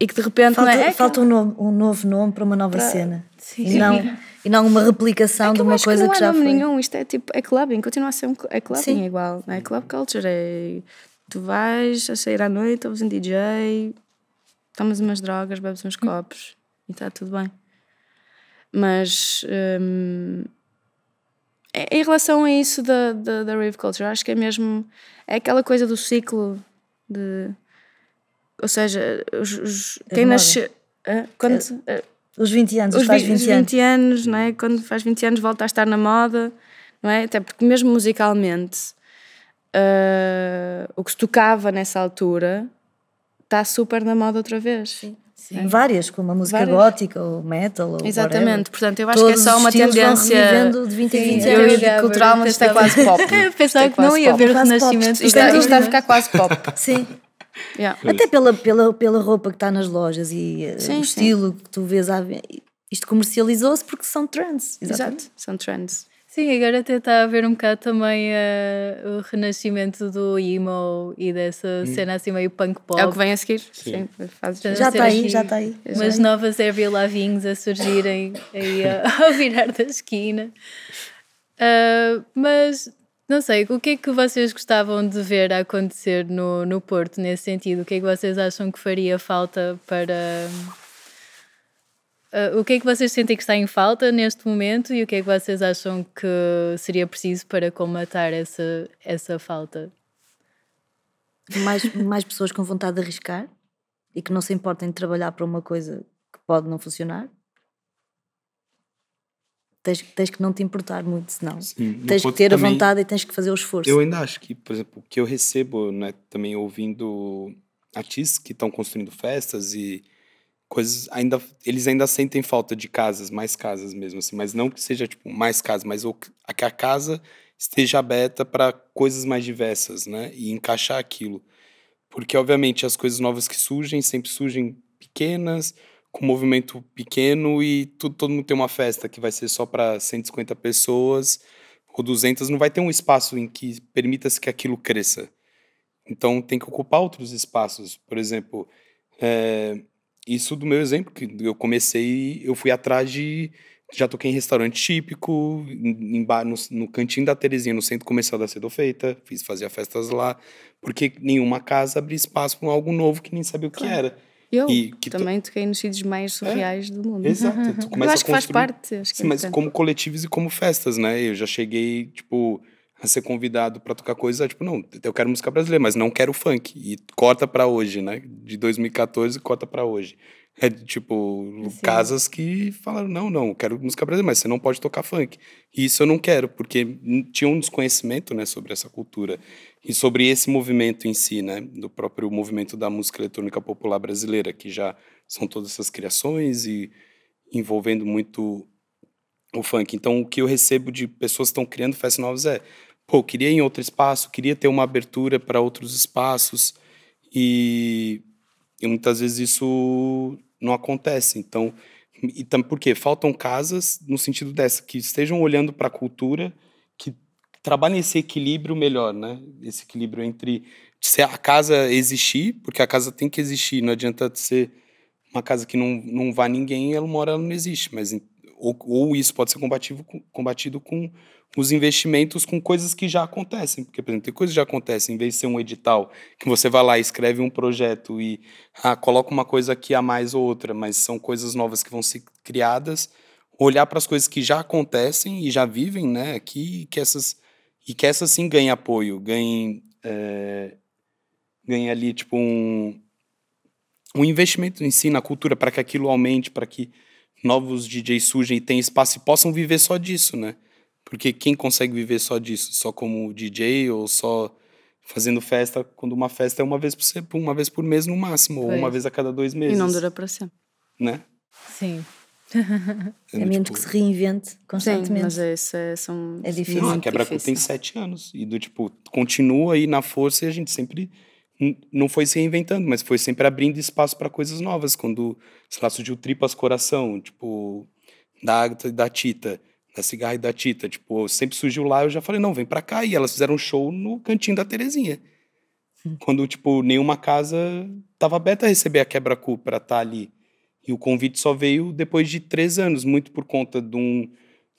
e que de repente. Falta, não é, é falta um, nome- um novo nome para uma nova cena. Sim. E não, e não uma replicação de Eu uma coisa que, não que, há já nome foi. nenhum, isto é tipo, é clubbing, continua a ser um, é clubbing Sim. igual, não é? Club culture é, tu vais a sair à noite, ouves um DJ, tomas umas drogas, bebes uns copos e está tudo bem. Mas hum, em em relação a isso da, da, da rave culture, acho que é mesmo, é aquela coisa do ciclo de, ou seja, os, os- quem moda. nasce... Quando, eh, Os 20 anos, os, faz 20, 20 anos. anos, não é? Quando faz 20 anos volta a estar na moda, não é? Até porque mesmo musicalmente ah, o que se tocava nessa altura está super na moda outra vez. Sim. Várias, como a música Várias. gótica ou metal ou Exatamente, whatever. portanto eu acho Todos que é só uma tendência de 20 em 20 Sim, eu anos. dizer cultural, mas isto é pensava- quase pop. Eu pensava Isto é que não ia haver renascimento. Isto Isto, do é- é- está a ficar quase pop. Sim. Yeah. Até pela, pela, pela roupa que está nas lojas e eh, Sim, o sim. estilo que tu vês Isto comercializou-se porque são trends. Exatamente. Exato, são trends. Sim, agora até está a haver um bocado também eh, o renascimento do emo e dessa cena assim meio punk pop. É o que vem a seguir. Sim, fazes Já Já está aí, já está aí. Umas novas Avril Lavignes a surgirem aí a- ao virar da esquina. Ah, mas não sei, o que é que vocês gostavam de ver acontecer no, no Porto nesse sentido? O que é que vocês acham que faria falta para. Ah, o que é que vocês sentem que está em falta neste momento e o que é que vocês acham que seria preciso para colmatar essa, essa falta? Mais, mais pessoas com vontade de arriscar e que não se importem de trabalhar para uma coisa que pode não funcionar. Tens, tens que não te importar muito, senão. Sim, Tens que ter a também- vontade e tens que fazer o esforço. Eu ainda acho que, por exemplo, o que eu recebo, né, também ouvindo artistas que estão construindo festas e coisas, ainda eles ainda sentem falta de casas, mais casas mesmo assim, mas não que seja tipo mais casas, mas o a que a casa esteja aberta para coisas mais diversas, né, e encaixar aquilo. Porque obviamente as coisas novas que surgem sempre surgem pequenas, com movimento pequeno e tudo, todo mundo tem uma festa que vai ser só para 150 pessoas ou 200, não vai ter um espaço em que permita-se que aquilo cresça. Então tem que ocupar outros espaços. Por exemplo, é, isso do meu exemplo, que eu comecei, eu fui atrás de. Já toquei em restaurante típico, em, bar, no, no cantinho da Terezinha, no centro comercial da Cedo Feita, fiz, fazia festas lá, porque nenhuma casa abria espaço para algo novo que nem sabia o que era. Eu E que também toquei nos sítios mais surreais do mundo. Exato. Tu Eu começa acho a que faz construir- parte. Acho que é Sim, mas importante. como coletivos e como festas, né? Eu já cheguei, tipo, a ser convidado pra tocar coisa, tipo, não, eu quero música brasileira, mas não quero funk. E corta pra hoje, né? De 2014 corta pra hoje. É tipo, casas que falaram, não, não, eu quero música brasileira, mas você não pode tocar funk. E isso eu não quero, porque tinha um desconhecimento, né, sobre essa cultura e sobre esse movimento em si, né, do próprio movimento da música eletrônica popular brasileira, que já são todas essas criações e envolvendo muito o funk. Então, o que eu recebo de pessoas que estão criando festas novas é, pô, queria ir em outro espaço, queria ter uma abertura para outros espaços e, e muitas vezes isso não acontece. Então, e tam, por quê? Faltam casas no sentido dessa que estejam olhando para a cultura, que trabalhem esse equilíbrio melhor, né? Esse equilíbrio entre se a casa existir, porque a casa tem que existir, não adianta ser uma casa que não, não vá ninguém, ela mora, ela não existe, mas ou, ou isso pode ser combatido com, combatido com os investimentos com coisas que já acontecem, porque por exemplo, tem coisas que já acontecem, em vez de ser um edital que você vai lá escreve um projeto e ah, coloca uma coisa aqui a mais ou outra, mas são coisas novas que vão ser criadas, olhar para as coisas que já acontecem e já vivem, né, aqui, que essas e que essas sim ganhem apoio, ganhem é, ganhem ali tipo um um investimento em si na cultura para que aquilo aumente, para que novos DJs surjam e tenham espaço e possam viver só disso, né? Porque quem consegue viver só disso, só como DJ ou só fazendo festa, quando uma festa é uma vez por, uma vez por mês no máximo, ou uma vez a cada dois meses. E não dura para sempre. Né? Sim. É menos tipo, que se reinvente constantemente. Sim, mas é, isso é, são é difícil. Não, a quebra-culpa tem sete anos. E do tipo, continua aí na força e a gente sempre não foi se reinventando, mas foi sempre abrindo espaço para coisas novas. Quando, sei lá, surgiu Tripas Coração, tipo, da Agatha e da Tita, da Cigarra e da Tita, tipo, sempre surgiu lá, eu já falei, não, vem para cá. E elas fizeram um show no cantinho da Terezinha. Hum. Quando, tipo, nenhuma casa tava aberta a receber a quebra-cu para estar tá ali. E o convite só veio depois de três anos, muito por conta de, um,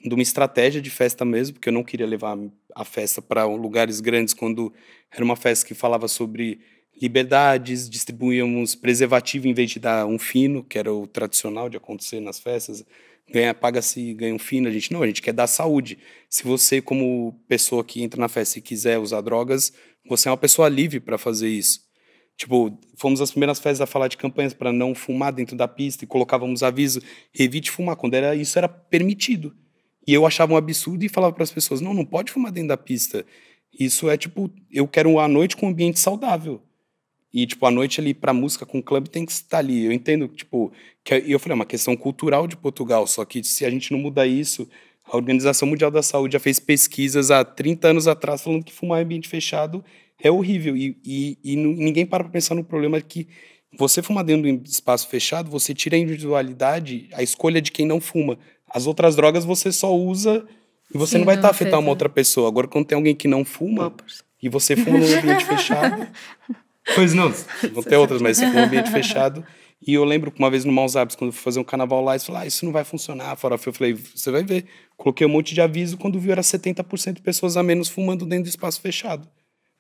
de uma estratégia de festa mesmo, porque eu não queria levar a festa para lugares grandes quando era uma festa que falava sobre liberdades, distribuíamos preservativo em vez de dar um fino, que era o tradicional de acontecer nas festas. Ganha, paga-se, ganha um fino. A gente não, a gente quer dar saúde. Se você, como pessoa que entra na festa e quiser usar drogas, você é uma pessoa livre para fazer isso. Tipo, fomos as primeiras festas a falar de campanhas para não fumar dentro da pista e colocávamos aviso, evite fumar, quando era isso era permitido. E eu achava um absurdo e falava para as pessoas: não, não pode fumar dentro da pista. Isso é tipo, eu quero a noite com um ambiente saudável. E, tipo, a noite ali pra música com o clube tem que estar ali. Eu entendo, tipo, que e eu falei, é uma questão cultural de Portugal, só que se a gente não mudar isso, a Organização Mundial da Saúde já fez pesquisas há 30 anos atrás falando que fumar em ambiente fechado é horrível. E, e, e ninguém para pra pensar no problema que você fumar dentro de um espaço fechado, você tira a individualidade, a escolha de quem não fuma. As outras drogas você só usa e você Sim, não vai estar tá afetando uma outra pessoa. Agora, quando tem alguém que não fuma e você fuma num ambiente fechado. Pois não, vão ter outras, mas é um ambiente fechado. E eu lembro que uma vez no Maus Hábitos, quando eu fui fazer um carnaval lá, eles falaram, ah, isso não vai funcionar. Fora eu falei, você vai ver. Coloquei um monte de aviso, quando viu era 70% de pessoas a menos fumando dentro do espaço fechado.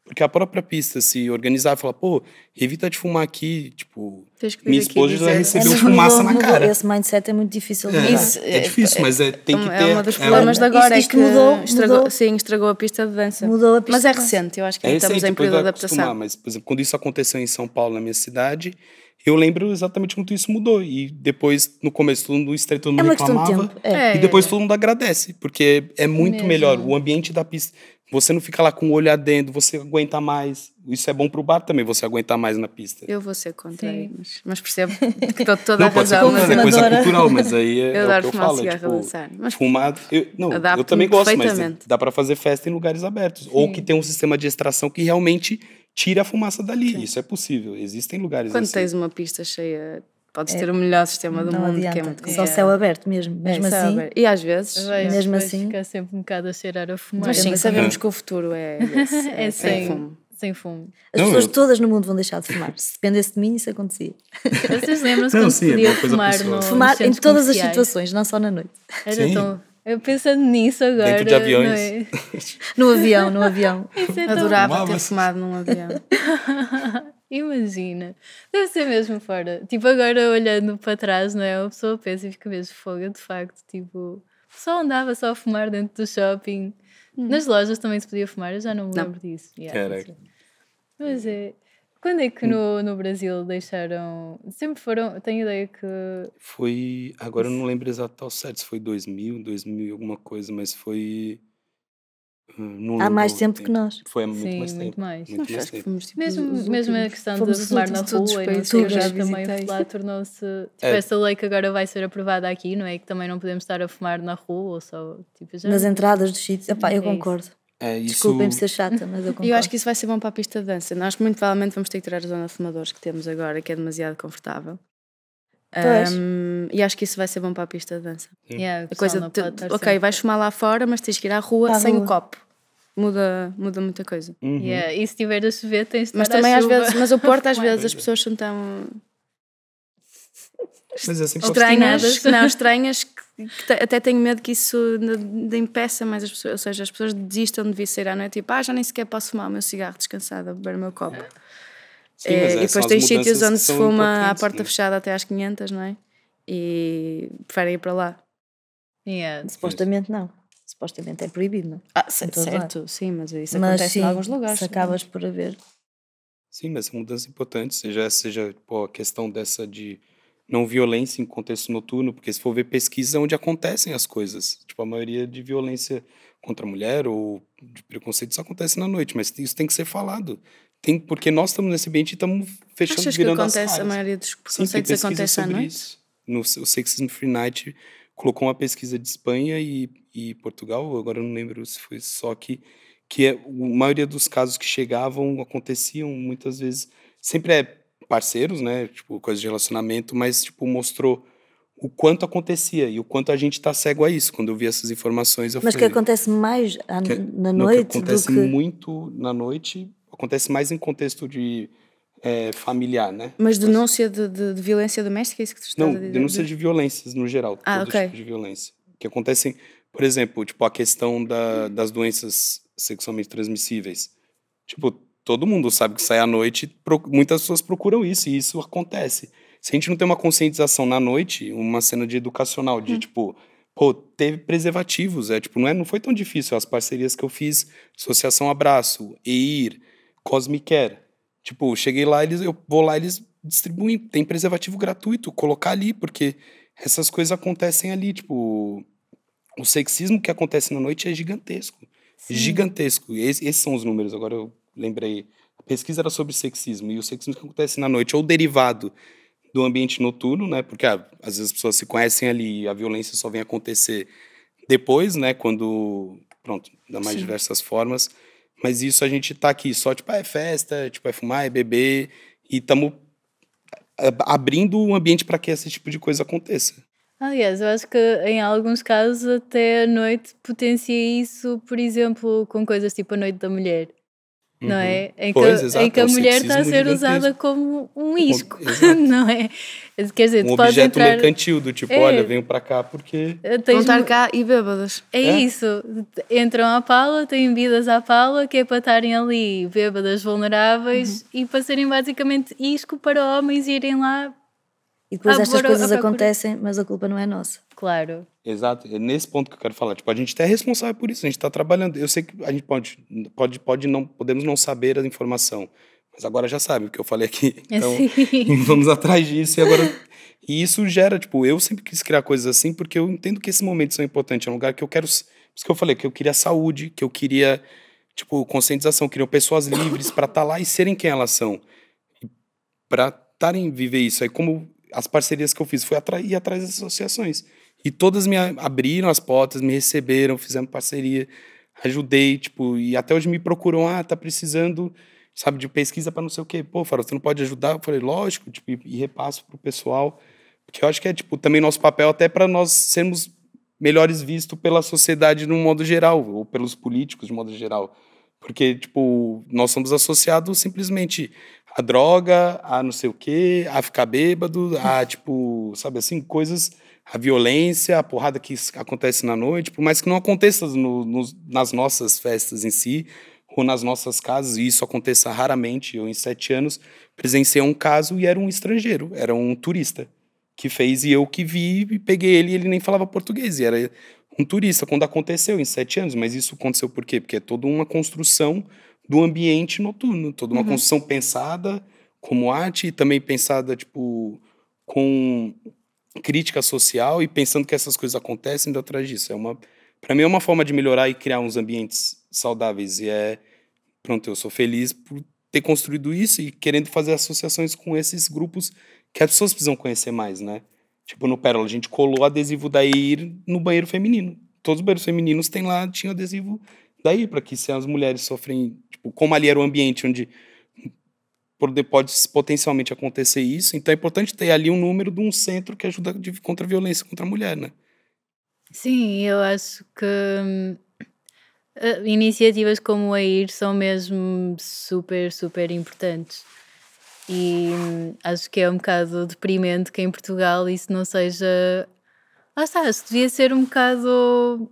Porque a própria pista se organizar e falar, pô, evita de fumar aqui, tipo, minha esposa já recebeu é, fumaça mudou, na cara. Esse mindset é muito difícil de é, Isso, é, é difícil, mas é, tem que é ter... É um dos problemas de agora, isto, isto é que mudou, estragou, mudou. Sim, estragou a pista de dança. Mudou a pista Mas é recente, eu acho que é estamos em período de adaptação. Mas, por exemplo, quando isso aconteceu em São Paulo, na minha cidade, eu lembro exatamente quando isso mudou. E depois, no começo, todo mundo estreia, todo mundo é reclamava. De é. E depois todo mundo agradece, porque é muito Mesmo. melhor. O ambiente da pista. Você não fica lá com o olho adendo, você aguenta mais. Isso é bom pro bar também, você aguentar mais na pista. Eu vou ser contra aí, mas, mas, percebo que estou toda não, a razão. Não, é coisa cultural, mas aí é, eu é o que eu falo. É, tipo, mas fumado, eu, não, eu também gosto, mas dá para fazer festa em lugares abertos. Sim. Ou que tem um sistema de extração que realmente tira a fumaça dali. Sim. Isso é possível. Existem lugares Quando assim. tens uma pista cheia Podes é, ter o melhor sistema do mundo, adianta. que é muito Só céu aberto mesmo, mesmo é, assim. E às vezes, Vai, mesmo assim. fica sempre um bocado a cheirar a fumar. Mas sim, sabemos que o futuro é, esse, é, é sem, fumo. Sem fumo. As não, pessoas eu... todas no mundo vão deixar de fumar. Se dependesse de mim, isso acontecia. Vocês lembram-se quando sim, podia fumar no Fumar em todas as situações, não só na noite. Era sim. tão... Eu pensando nisso agora. Dentro de aviões. É? no avião, no avião. É Adorava ter fumado num avião. Imagina. Deve ser mesmo fora. Tipo, agora olhando para trás, não é? A pessoa pensa e fica mesmo fogo, de facto. Tipo, só andava só a fumar dentro do shopping. Hum. Nas lojas também se podia fumar, eu já não me lembro não. disso. Yeah, Mas é. Quando é que no, no Brasil deixaram. Sempre foram. Tenho ideia que. Foi. Agora eu não lembro exato ao certo se foi 2000, 2000 alguma coisa, mas foi. Há mais tempo que nós. Foi muito Sim, mais tempo. Muito mais. Muito mais tempo. Fomos, tipo, mesmo, mesmo a questão de fumar na rua e não sei o já também lá tornou-se. Tipo, é. essa lei que agora vai ser aprovada aqui, não é? Que também não podemos estar a fumar na rua ou só. Tipo, já... Nas entradas dos sítios. Epá, eu é concordo. É, isso... Desculpem-me ser chata, mas eu concordo. Eu acho que isso vai ser bom para a pista de dança. Nós, muito provavelmente, vamos ter que tirar a zona de fumadores que temos agora, que é demasiado confortável. Um, e acho que isso vai ser bom para a pista de dança. Yeah, a coisa de, ok, vais fumar lá fora, mas tens que ir à rua sem o copo. muda, muda muita coisa. Uhum. Yeah, E se tiver a chover, tens de Mas também às vezes, mas o Porto às vezes as é. pessoas são tão Mas é sempre estranhas, não, estranhas que, que até tenho medo que isso de, de impeça mais as pessoas, ou seja, as pessoas desistam de vir sair à noite, tipo, ah, já nem sequer posso fumar o meu cigarro descansada, beber o meu copo. Sim, É, mas e é, depois tem sítios onde se fuma à porta né? fechada até às 500, não é? E preferem ir para lá. Yeah. Supostamente não. Supostamente é proibido, não é? Ah, certo, sim, mas isso Mas acontece sim, em alguns lugares. se acabas por haver. Sim, mas são mudanças importantes, seja, seja pô, a questão dessa de não violência em contexto noturno, porque se for ver pesquisa é onde acontecem as coisas. Tipo, a maioria de violência contra a mulher ou de preconceito isso acontece na noite, mas isso tem que ser falado. Tem, porque nós estamos nesse ambiente e estamos fechando, Achas que virando as acontece, a caras. maioria dos Sim, preconceitos pesquisa acontece à noite? isso. No o Sexism Free Night colocou uma pesquisa de Espanha e, e Portugal, agora eu não lembro se foi só que que é, a maioria dos casos que chegavam aconteciam muitas vezes sempre é parceiros, né, tipo coisa de relacionamento, mas tipo mostrou o quanto acontecia e o quanto a gente está cego a isso. Quando eu vi essas informações, eu Mas que falei, acontece mais à- que- na não, que noite do acontece que. muito na noite, acontece mais em contexto de eh, familiar, né? Mas denúncia de, de- de violência doméstica, é isso que tu estás Não, a dizer? denúncia de violências no geral, Ah, todo ok. tipo de violência. Que acontecem, por exemplo, tipo a questão da, das doenças sexualmente transmissíveis. Tipo, todo mundo sabe que sai à noite, muitas pessoas procuram isso e isso acontece. Se a gente não tem uma conscientização na noite, uma cena de educacional, de tipo, pô, teve preservativos, é tipo, não, é, não foi tão difícil as parcerias que eu fiz, Associação Abraço, EIR, Cosmic Care. Tipo, cheguei lá, eles, eu vou lá, eles distribuem, tem preservativo gratuito, colocar ali, porque essas coisas acontecem ali, tipo, o sexismo que acontece na noite é gigantesco. Gigantesco. E Esses, são os números, agora eu lembrei. A pesquisa era sobre sexismo, e o sexismo que acontece na noite, ou derivado do ambiente noturno, né? Porque ah, às vezes as pessoas se conhecem ali e a violência só vem acontecer depois, né? Quando, pronto, dá mais Sim. diversas formas. Mas isso a gente tá aqui só, tipo, ah, é festa, tipo, é fumar, é beber, e estamos abrindo o ambiente para que esse tipo de coisa aconteça. Aliás, eu acho que em alguns casos até a noite potencia isso, por exemplo, com coisas tipo a noite da mulher. Não Uhum. é? Em que, Pois, exato, em que é a mulher está a ser usada como um isco, não é? Quer dizer, Um tu podes objeto entrar. mercantil, do tipo, É. olha, venho para cá porque... eh, Vão estar cá e bêbadas. É, É? isso. Entram à pala, têm bebidas à pala, que é para estarem ali bêbadas vulneráveis Uhum. e para serem basicamente isco para homens irem lá, E depois Ah, estas coisas acontecem, mas a culpa não é nossa. claro. Exato, é nesse ponto que eu quero falar. Tipo, a gente até é responsável por isso, a gente está trabalhando. Eu sei que a gente pode, pode, pode não, podemos não saber a informação, mas agora já sabe o que eu falei aqui. Então, Sim. vamos atrás disso e agora. E isso gera, tipo, eu sempre quis criar coisas assim porque eu entendo que esses momentos são importantes. É um lugar que eu quero. Por isso que eu falei, que eu queria saúde, que eu queria, tipo, conscientização, eu queria pessoas livres para estar lá e serem quem elas são. Para estarem viver isso. Aí, como as parcerias que eu fiz foi atra- ir atrás das associações. E todas me abriram as portas, me receberam, fizemos parceria, ajudei, tipo, e até hoje me procuram, ah, tá precisando, sabe, de pesquisa para não sei o quê. Pô, Farol, você não pode ajudar? Eu falei, lógico, tipo, e, e repasso pro pessoal. Porque eu acho que é, tipo, também nosso papel até para nós sermos melhores vistos pela sociedade no modo geral, ou pelos políticos de modo geral. Porque, tipo, nós somos associados simplesmente à droga, a não sei o quê, a ficar bêbado, a, tipo, sabe assim, coisas, a violência, a porrada que acontece na noite, por mais que não aconteça no- nos- nas nossas festas em si, ou nas nossas casas, e isso aconteça raramente. Eu, em sete anos, presenciei um caso e era um estrangeiro, era um turista que fez e eu que vi e peguei ele e ele nem falava português. E era um turista quando aconteceu em sete anos. Mas isso aconteceu por quê? Porque é toda uma construção do ambiente noturno, toda uma construção pensada como arte e também pensada tipo com crítica social e pensando que essas coisas acontecem indo atrás disso. É uma, para mim é uma forma de melhorar e criar uns ambientes saudáveis e é pronto, eu sou feliz por ter construído isso e querendo fazer associações com esses grupos que as pessoas precisam conhecer mais, né? Tipo, no Pérola, a gente colou adesivo da EIR no banheiro feminino. Todos os banheiros femininos têm lá, tinha adesivo da EIR, para que se as mulheres sofrem, como ali era o ambiente onde pode, potencialmente acontecer isso, então é importante ter ali um número de um centro que ajuda de, contra a violência contra a mulher, né? Sim, eu acho que uh, iniciativas como a IR são mesmo super, super importantes. E hum, acho que é um bocado deprimente que em Portugal isso não seja. Ah, está, devia ser um bocado.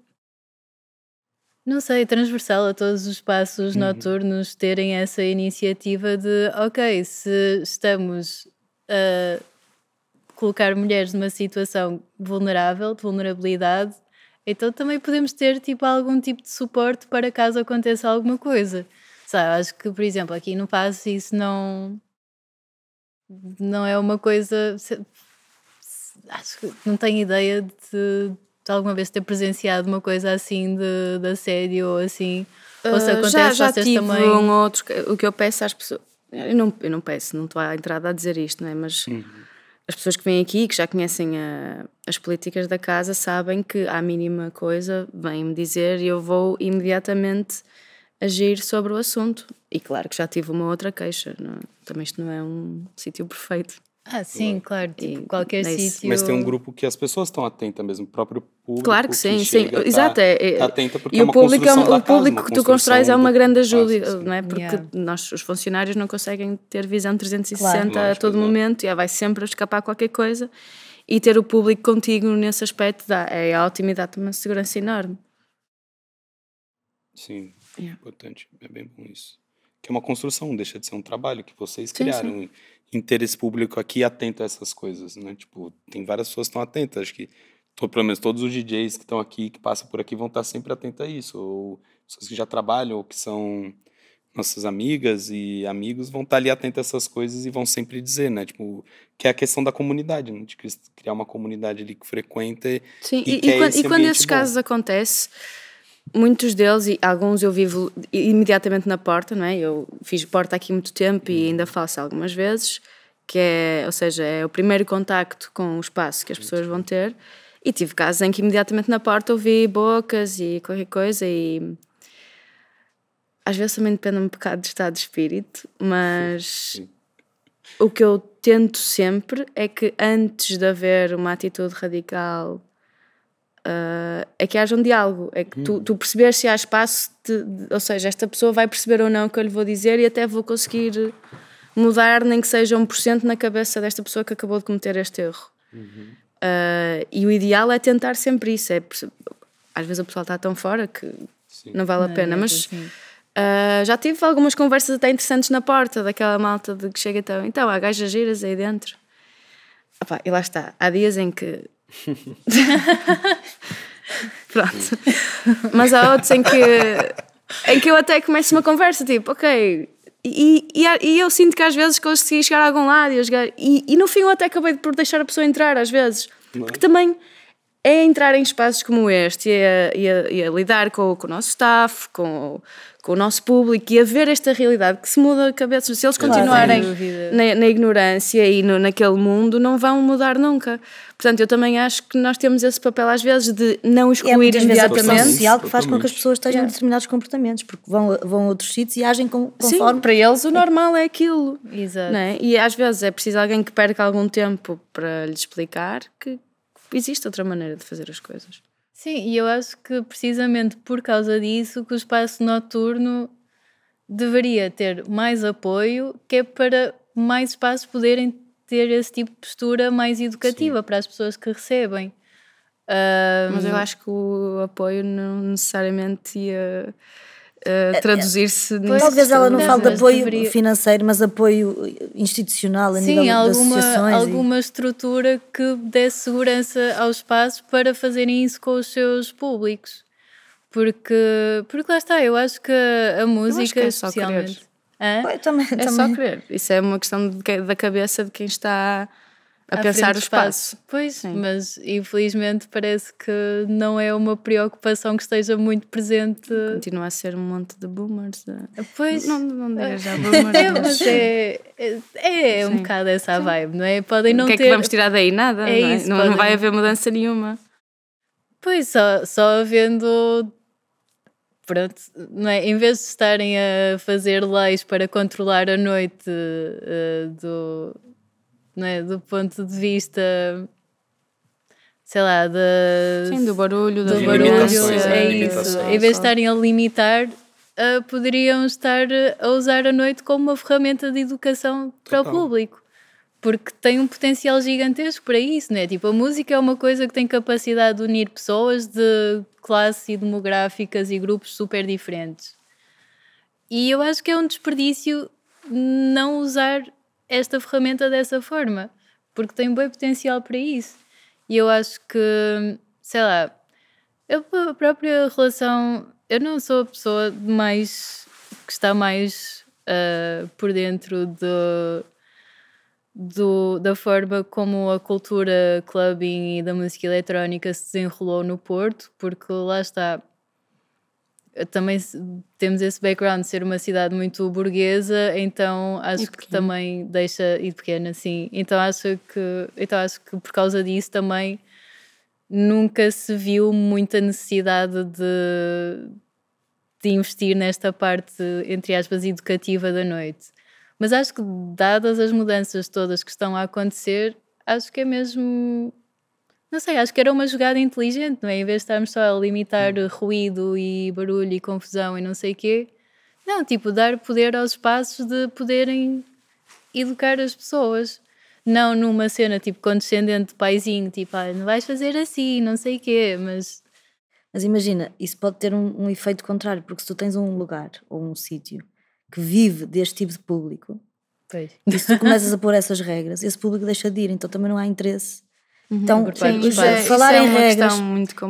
Não sei, transversal a todos os espaços Uhum. noturnos terem essa iniciativa de, ok, se estamos a colocar mulheres numa situação vulnerável, de vulnerabilidade, então também podemos ter tipo algum tipo de suporte para caso aconteça alguma coisa. Sabe, acho que, por exemplo, aqui no Passo isso não não é uma coisa acho que não tenho ideia de, de alguma vez ter presenciado uma coisa assim de, de assédio ou assim. ou se Ah, acontece já, já vocês tive também. um ou outro. O que eu peço às pessoas. Eu não, eu não peço, não estou à entrada a dizer isto, não é? Mas as pessoas que vêm aqui, que já conhecem a- as políticas da casa, sabem que à mínima coisa vêm-me dizer e eu vou imediatamente agir sobre o assunto. E claro que já tive uma outra queixa. não- Também isto não é um sítio perfeito. Ah, sim, claro. Tipo, E qualquer isso. sítio. Mas tem um grupo que as pessoas estão atentas mesmo, o próprio público. Claro que sim, sim. chega, tá- Exato, é, é- tá atenta porque e é o uma público, é um- o público casa, que tu constróis é uma grande ajuda, assim. não é? Porque Yeah. nós, os funcionários, não conseguem ter visão 360 Claro. a todo momento e vai sempre escapar qualquer coisa. E ter o público contigo nesse aspecto dá, é ótimo e dá-te uma segurança enorme. Sim, Yeah. importante. É bem bom isso. Que é uma construção, deixa de ser um trabalho que vocês Sim, criaram. Em ter esse público aqui atento a essas coisas, né? Tipo, tem várias pessoas que estão atentas. Acho que, to- pelo menos todos os DJs que estão aqui, que passam por aqui, vão estar sempre atentos a isso. Ou pessoas que já trabalham, ou que são nossas amigas e amigos, vão estar ali atentos a essas coisas e vão sempre dizer, né? Tipo, que é a questão da comunidade, né? De cri- criar uma comunidade ali que frequenta e- Sim, e e, e é e quando esses bom. casos acontecem, muitos deles, e alguns eu vivo imediatamente na porta, não é? Eu fiz porta aqui muito tempo e ainda faço algumas vezes, que é, ou seja, é o primeiro contacto com o espaço que as pessoas vão ter. E tive casos em que imediatamente na porta ouvi bocas e qualquer coisa e às vezes também depende um bocado do estado de espírito, mas o que eu tento sempre é que antes de haver uma atitude radical ah, é que haja um diálogo, é que tu, tu perceberes se há espaço, de- de- ou seja, esta pessoa vai perceber ou não o que eu lhe vou dizer e até vou conseguir mudar, nem que seja 1% na cabeça desta pessoa que acabou de cometer este erro. Ah, e o ideal é tentar sempre isso. É, às vezes a pessoa está tão fora que Sim. não vale a Não, pena, é mas ah, já tive algumas conversas até interessantes na porta, daquela malta de que chega então, então há gajas giras aí dentro. Opá, e lá está, há dias em que. Pronto. Mas há outros em que, em que eu até começo uma conversa, tipo, ok. E, e, e eu sinto que às vezes consegui chegar a algum lado e, chegar- e, e no fim eu até acabei por deixar a pessoa entrar, às vezes. Porque também é entrar em espaços como este e a, e a- e a lidar com, o- com o nosso staff, com, com o nosso público e a ver esta realidade que se muda a cabeça. Se eles continuarem na, na ignorância e no, naquele mundo, não vão mudar nunca. Portanto, eu também acho que nós temos esse papel às vezes de não é excluir pressão imediatamente. social que faz com que as pessoas Yeah. em determinados comportamentos, porque vão, vão a outros sítios e agem com, Sim, conforme. para eles o normal é aquilo. Exato. Não é? E às vezes é preciso alguém que perca algum tempo para lhe explicar que existe outra maneira de fazer as coisas. Sim, e eu acho que precisamente por causa disso que o espaço noturno deveria ter mais apoio, que é para mais espaços poderem ter esse tipo de postura mais educativa para as pessoas que recebem. Ah, Mas eu acho que o apoio não necessariamente ia uh, traduzir-se nisso. Talvez ela não fale de apoio deveria- financeiro, mas apoio institucional a nível Sim, de alguma, associações. e- alguma estrutura que desse segurança aos espaços para fazerem isso com os seus públicos. Porque, porque lá está, eu acho que a música, é só especialmente. querer. Hã? Eu também, É também. só querer. Isso é uma questão de da cabeça de quem está a pensar o do espaço. Pois, Sim. mas infelizmente parece que não é uma preocupação que esteja muito presente. Continua a ser um monte de boomers. eh. Pois, Não, não já boomers. é, mas é, é, é um bocado essa a vibe, não é? Podem não o que é ter. que vamos tirar daí? Nada. É não, é? isso, não, não podem- vai haver mudança nenhuma. Pois, só, só havendo. Pronto, não é? Em vez de estarem a fazer leis para controlar a noite eh, do, não é? do ponto de vista sei lá, da, Sim, do barulho, do barulho, é, né? isso. Em vez de estarem a limitar, ah, poderiam estar a usar a noite como uma ferramenta de educação para o Total. público. Porque tem um potencial gigantesco para isso, não é? Tipo, a música é uma coisa que tem capacidade de unir pessoas de classes e demográficas e grupos super diferentes. E eu acho que é um desperdício não usar esta ferramenta dessa forma, porque tem bem potencial para isso. E eu acho que, sei lá, eu, a própria relação, eu não sou a pessoa mais que está mais ah, por dentro de, do, da forma como a cultura clubbing e da música eletrónica se desenrolou no Porto, porque lá está. Também temos esse background de ser uma cidade muito burguesa, então acho que também deixa e pequena, sim. Então acho que então acho que por causa disso também nunca se viu muita necessidade de, de investir nesta parte, entre aspas, educativa da noite. Mas acho que, dadas as mudanças todas que estão a acontecer, acho que é mesmo. Não sei, acho que era uma jogada inteligente, não é? Em vez de estarmos só a limitar ruído e barulho e confusão e não sei o quê, não, tipo, dar poder aos espaços de poderem educar as pessoas. Não numa cena tipo condescendente de paizinho, tipo, ah, não vais fazer assim, não sei o quê, mas Mas imagina, isso pode ter um, um efeito contrário, porque se tu tens um lugar ou um sítio que vive deste tipo de público, pois. e se tu começas a pôr essas regras, esse público deixa de ir, então também não há interesse. Então, os- dos Isso pais. é, falar é em uma regras,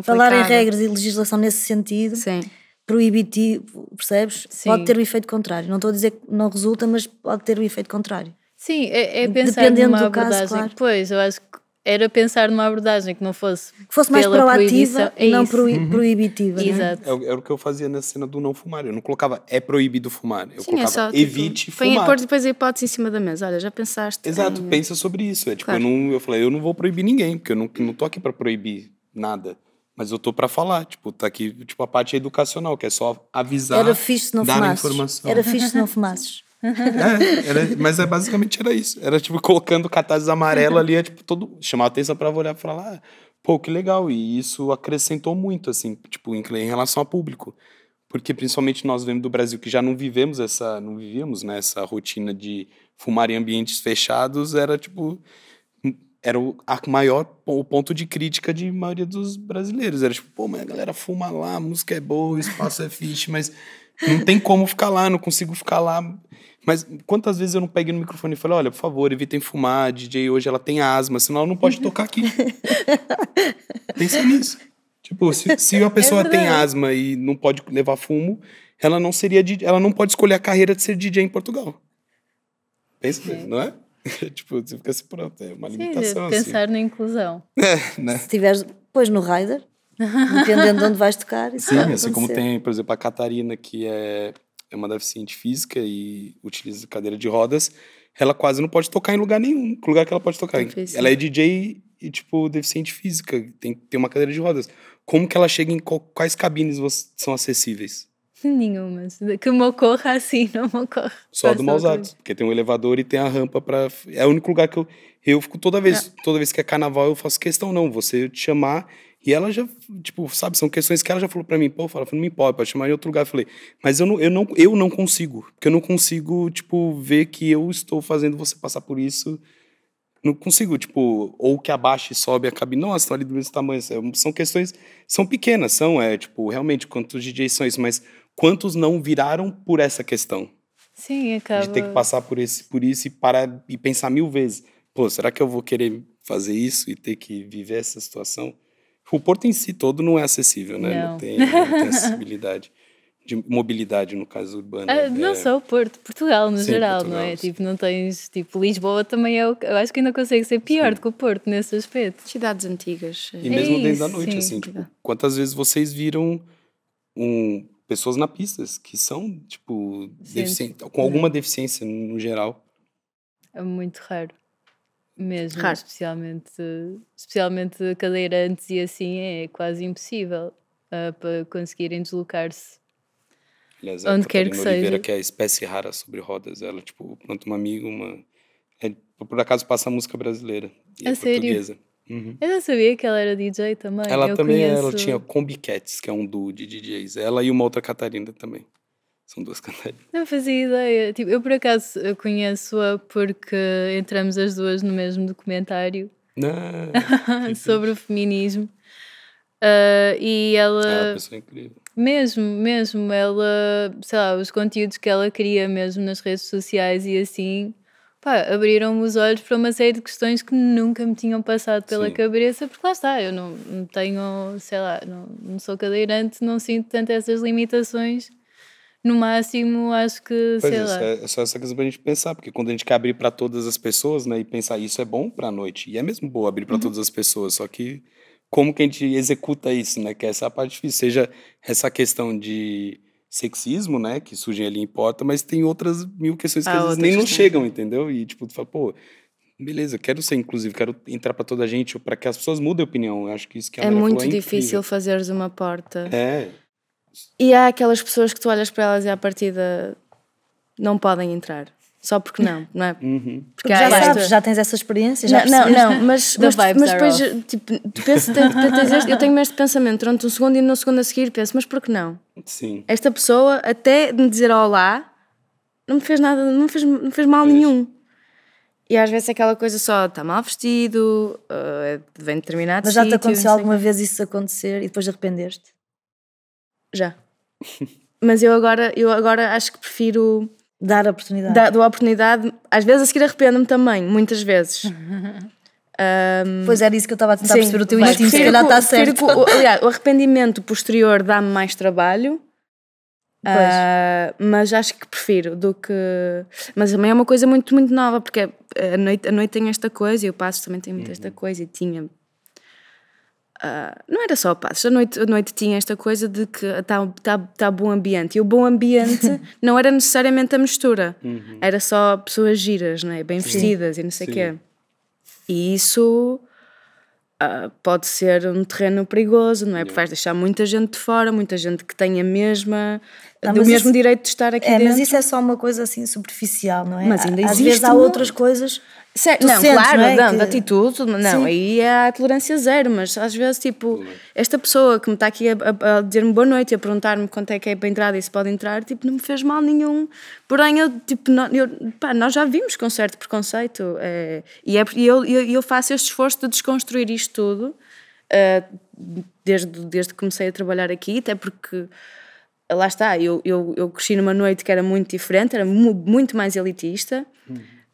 falar em regras e legislação nesse sentido, Sim. proibitivo, percebes? Sim. Pode ter o efeito contrário. Não estou a dizer que não resulta, mas pode ter o efeito contrário. Sim, é, é pensar Dependendo numa do caso, abordagem. claro. Pois, eu acho que era pensar numa abordagem que não fosse. Que fosse mais proativa É e não isso. proi- proibitiva. não é? Exato. É, o- era o que eu fazia na cena do não fumar. Eu não colocava é proibido fumar. Eu Sim, é colocava só. tipo, evite põe- fumar. Pôr depois a hipótese em cima da mesa. Olha, já pensaste. Exato, em- pensa sobre isso. É, tipo, Claro. eu, não, eu falei, eu não vou proibir ninguém, porque eu não, não tô aqui pra proibir nada. Mas eu tô pra falar, tipo, tá aqui, tipo, a parte educacional, que é só avisar, Era fixe se não dar fumasses. informação. Era fixe se não fumasses. É, era- mas é basicamente era isso. Era tipo colocando cartazes amarelos ali, é, tipo, todo. Chamar a atenção pra olhar e falar, ah, pô, que legal. E isso acrescentou muito, assim, tipo, em, em relação ao público. Porque principalmente nós vemos do Brasil que já não vivemos essa. Não vivíamos né, essa rotina de fumar em ambientes fechados, era tipo. Era o maior o ponto de crítica de maioria dos brasileiros. Era tipo, pô, mas a galera fuma lá, a música é boa, o espaço é fixe, mas não tem como ficar lá, não consigo ficar lá. Mas quantas vezes eu não peguei no microfone e falei, olha, por favor, evitem fumar, a DJ hoje ela tem asma, senão ela não pode tocar aqui. Pensa nisso. Tipo, se, se a pessoa tem verdade. asma e não pode levar fumo, ela não seria DJ, ela não pode escolher a carreira de ser DJ em Portugal. Pensa, nisso, não é? tipo, você fica assim, pronto, é uma Sim, limitação. assim. pensar na inclusão. É, né? Se tiveres, pões no rider, dependendo de onde vais tocar. Isso Sim, assim como tem, por exemplo, a Catarina, que é, é uma deficiente física e utiliza cadeira de rodas, ela quase não pode tocar em lugar nenhum. Lugar que ela pode tocar? Difícil. Ela é DJ e, tipo, deficiente física, tem que ter uma cadeira de rodas. Como que ela chega em quais cabines são acessíveis? Nenhumas. Que me ocorra assim, não me ocorre. Só do Mausato, porque tem um elevador e tem a rampa para É o único lugar que eu eu fico toda vez, toda vez que é carnaval eu faço questão não, você te chamar e ela já, tipo, sabe, são questões que ela já falou para mim, pô, fala, não me importa, pode chamar em outro lugar, eu falei, mas eu não, eu não, eu não consigo, porque eu não consigo, tipo, ver que eu estou fazendo você passar por isso. Não consigo, tipo, ou que abaixa e sobe a cabine. Nossa, estão ali do mesmo tamanho. São- São questões, são pequenas, são, é, tipo, realmente, quantos DJs são isso, mas quantos não viraram por essa questão? Sim, acaba. de ter que passar por, esse, por isso e parar e pensar mil vezes. Pô, será que eu vou querer fazer isso e ter que viver essa situação? O Porto em si todo não é acessível, né? Não, Não. tem, não tem acessibilidade. De mobilidade, no caso urbano. Ah, não é, só o Porto, Portugal no Sim, geral, Portugal, não é? sim. Tipo, não tens. Tipo, Lisboa também é o. Eu acho que ainda consegue ser pior do que o Porto nesse aspecto. Cidades antigas. E mesmo É dentro da isso, noite, sim. assim, tipo, quantas vezes vocês viram um, pessoas na pista que são, tipo, deficientes, com alguma deficiência no geral? É muito raro. Mesmo, Raro. especialmente, especialmente cadeirantes e assim, é quase impossível ah, para conseguirem deslocar-se. Aliás, a Onde quer que Oliveira, seja. que é a espécie rara sobre rodas, ela, tipo, pronto, uma amiga, uma... é, por acaso passa música brasileira e A é sério? portuguesa. Uhum. Eu não sabia que ela era DJ também. Ela eu também conheço... ela tinha Combi Cats, que é um duo de DJs. Ela e uma outra Catarina também. São duas Catarinas. Não fazia ideia. Tipo, eu por acaso conheço-a porque entramos as duas no mesmo documentário Não, sobre o feminismo. Ah, e ela, ela é uma pessoa incrível. mesmo, mesmo, ela, sei lá, os conteúdos que ela cria mesmo nas redes sociais e assim, pá, abriram-me os olhos para uma série de questões que nunca me tinham passado pela Sim. cabeça, porque lá está, eu não, não tenho, sei lá, não, não sou cadeirante, não sinto tanto essas limitações. No máximo, acho que, Pois sei é, lá. só- é só essa coisa pra gente pensar, porque quando a gente quer abrir para todas as pessoas, né, e pensar isso é bom pra noite, e é mesmo bom abrir para todas as pessoas, só que como que a gente executa isso, né, que essa é a parte difícil, seja essa questão de sexismo, né, que surgem ali importa, mas tem outras mil questões que Ah, às vezes nem não chegam, entendeu? E tipo, tu fala, pô, beleza, quero ser inclusivo, quero entrar para toda a gente, para que as pessoas mudem a opinião, eu acho que isso que a É Maria muito falou difícil incrível. fazeres uma porta. É, E há aquelas pessoas que tu olhas para elas e à partida não podem entrar. Só porque não, não é? uhum. Porque já há esta- sabes, já tens essa experiência, já Não, não, não, mas, mas, mas depois, off. tipo, tens este- eu tenho este pensamento durante um segundo e no segundo a seguir penso, mas por que não? sim. Esta pessoa, até me dizer olá, não me fez nada, não me fez, não fez mal Pois. nenhum. E às vezes é aquela coisa só, está mal vestido, uh, vem de determinado Mas já te sítio, aconteceu não sei alguma vez isso acontecer e depois arrependeste? Já. Mas eu agora, eu agora acho que prefiro Dar a oportunidade. dar a oportunidade, às vezes a seguir arrependo-me também, muitas vezes. Ahm, Pois era isso que eu estava a tentar sim, perceber o teu instinto, se calhar está certo. que o- aliás, o arrependimento posterior dá-me mais trabalho. Pois. Ah, mas acho que prefiro do que. Mas também é uma coisa muito, muito nova, porque a noite, a noite tem esta coisa e o passo também tem muito esta coisa e tinha. Ah, não era só o passo, a noite, a noite tinha esta coisa de que está tá, tá bom ambiente. E o bom ambiente não era necessariamente a mistura, era só pessoas giras, não é? bem vestidas e não sei o Sim. quê. E isso ah, pode ser um terreno perigoso, não é? Porque vais deixar muita gente de fora, muita gente que tem a mesma, Não, o mas mesmo isso- direito de estar aqui É, dentro. mas isso é só uma coisa assim superficial, não é? Mas ainda Às existe vezes há outras coisas. Certo, não, sentes, claro, não é, não, que- de atitude, não, Sim. aí é a tolerância zero, mas às vezes, tipo, esta pessoa que me está aqui a, a- a dizer-me boa noite e a perguntar-me quanto é que é para entrar e se pode entrar, tipo, não me fez mal nenhum. Porém, eu, tipo, nó- eu, pá, nós já vimos com certo preconceito é, e, é, e eu, eu, eu faço este esforço de desconstruir isto tudo eh, desde, desde que comecei a trabalhar aqui, até porque lá está, eu, eu, eu cresci numa noite que era muito diferente, era mu- muito mais elitista.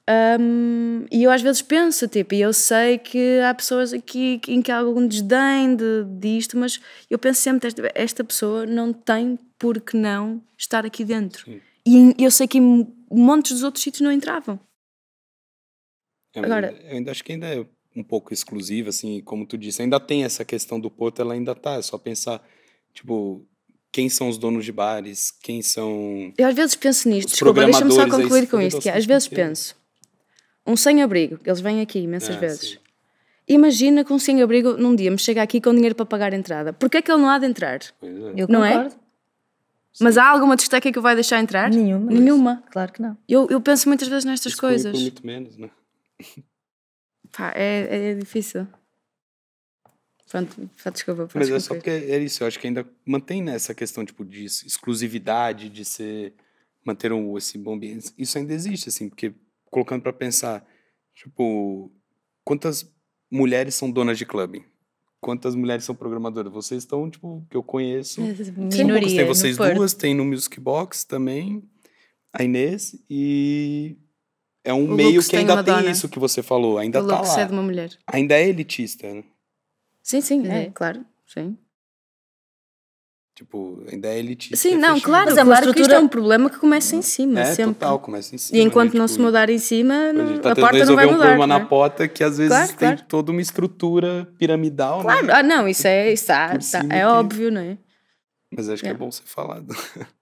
Um, e eu às vezes penso, tipo, e eu sei que há pessoas aqui em que há algum desdém de, disto, mas eu penso sempre, esta, esta pessoa não tem por que não estar aqui dentro. E em- eu sei que em montes dos outros sítios não entravam. É, mas Agora- Eu ainda acho que ainda é um pouco exclusiva, assim, como tu disse. Ainda tem essa questão do Porto, ela ainda tá. É só pensar, tipo, quem são os donos de bares, quem são. Eu às vezes penso nisto, desculpa, deixa-me só é concluir com eu isto. Que é, às vezes penso, um sem-abrigo, eles vêm aqui imensas Ah, vezes. sim. Imagina que um sem-abrigo num dia me chega aqui com dinheiro para pagar a entrada. Porquê é que ele não há de entrar? É. Eu Não é? Mas há alguma discoteca que o vai deixar entrar? Nenhuma. Nenhuma. Claro que não. Eu, eu penso muitas vezes nestas Exclui coisas. Por muito menos, né? Pá, é, é difícil. Pronto, desculpa. Mas é só porque é isso, eu acho que ainda mantém nessa questão, tipo, de exclusividade, de ser. manter um, esse bom ambiente. Isso ainda existe, assim, porque colocando pra pensar, tipo, quantas mulheres são donas de clube? Quantas mulheres são programadoras? Vocês estão, tipo, que eu conheço. Poucas. Minoria. Tem vocês Porto. duas, tem no Music Box também, a Inês, e é um O meio Lux que tem ainda tem dona. isso que você falou, ainda o tá é lá. de uma mulher. Ainda é elitista, né? Sim, sim, é, É. claro. Sim, Tipo, ainda é elitista. sim é não, fechado. claro, Mas é uma claro que isto estrutura- é um problema que começa em cima, É, sempre. total, começa em cima. E enquanto né? não Tipo, se mudar em cima, A não- gente tá a porta não vai um mudar. problema não na porta que às vezes Claro, tem claro. toda uma estrutura piramidal, Claro, né? ah, não, isso é, isso tá- tá- é que- óbvio, não é? Mas acho que é É. bom ser falado.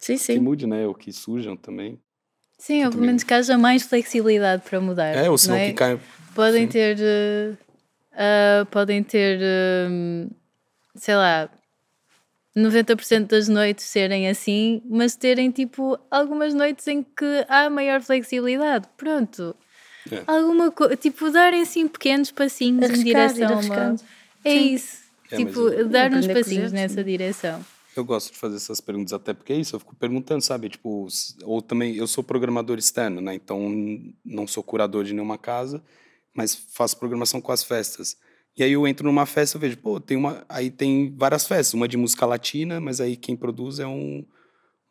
Sim, Que sim. mude, né? Ou que surjam também. Sim, ou pelo menos que haja mais flexibilidade para mudar. É, ou senão não é? que cai. Podem Sim. ter. ah, podem ter. hum, sei lá. 90% das noites serem assim, mas terem tipo algumas noites em que há maior flexibilidade. Pronto. É. alguma coisa, tipo, darem assim pequenos passinhos Arriscar, em direção ir a uma. É Sim. isso. É, tipo, eu- dar uns Aprender a passinhos nessa direção. Eu gosto de fazer essas perguntas, até porque é isso, eu fico perguntando, sabe? Tipo, ou também, eu sou programador externo, né? Então, não sou curador de nenhuma casa, mas faço programação com as festas. E aí eu entro numa festa, eu vejo, pô, tem uma. Aí tem várias festas, uma de música latina, mas aí quem produz é um,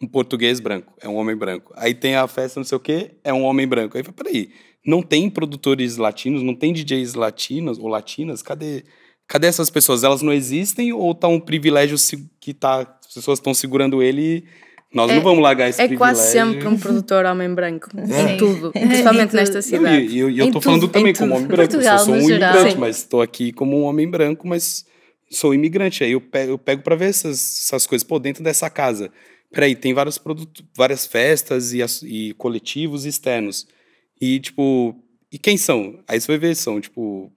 um português branco, é um homem branco. Aí tem a festa não sei o quê, é um homem branco. Aí eu falei, peraí, não tem produtores latinos, não tem DJs latinos ou latinas? Cadê, cadê essas pessoas? Elas não existem ou tá um privilégio que tá, as pessoas estão segurando ele nós É- não vamos largar esse É privilégio? quase sempre um produtor homem branco. Em tudo. Principalmente nesta Não, cidade. e, e eu, e tudo, falando também como homem branco. Portugal, eu sou um geral. imigrante, Sim. mas estou aqui como um homem branco, mas sou imigrante. Aí eu pego, eu pego para ver essas, essas coisas. Pô, dentro dessa casa. Peraí, tem vários produtos, várias festas e, e coletivos externos. E, tipo, e quem são? Aí você vai ver, são, tipo,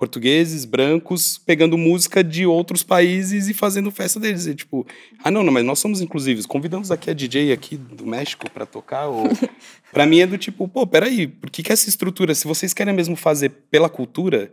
portugueses, brancos, pegando música de outros países e fazendo festa deles. E, tipo, ah, não, não, mas nós somos inclusivos. Convidamos aqui a DJ aqui do México para tocar. Ou... para mim é do tipo, pô, peraí, por que, que essa estrutura, se vocês querem mesmo fazer pela cultura,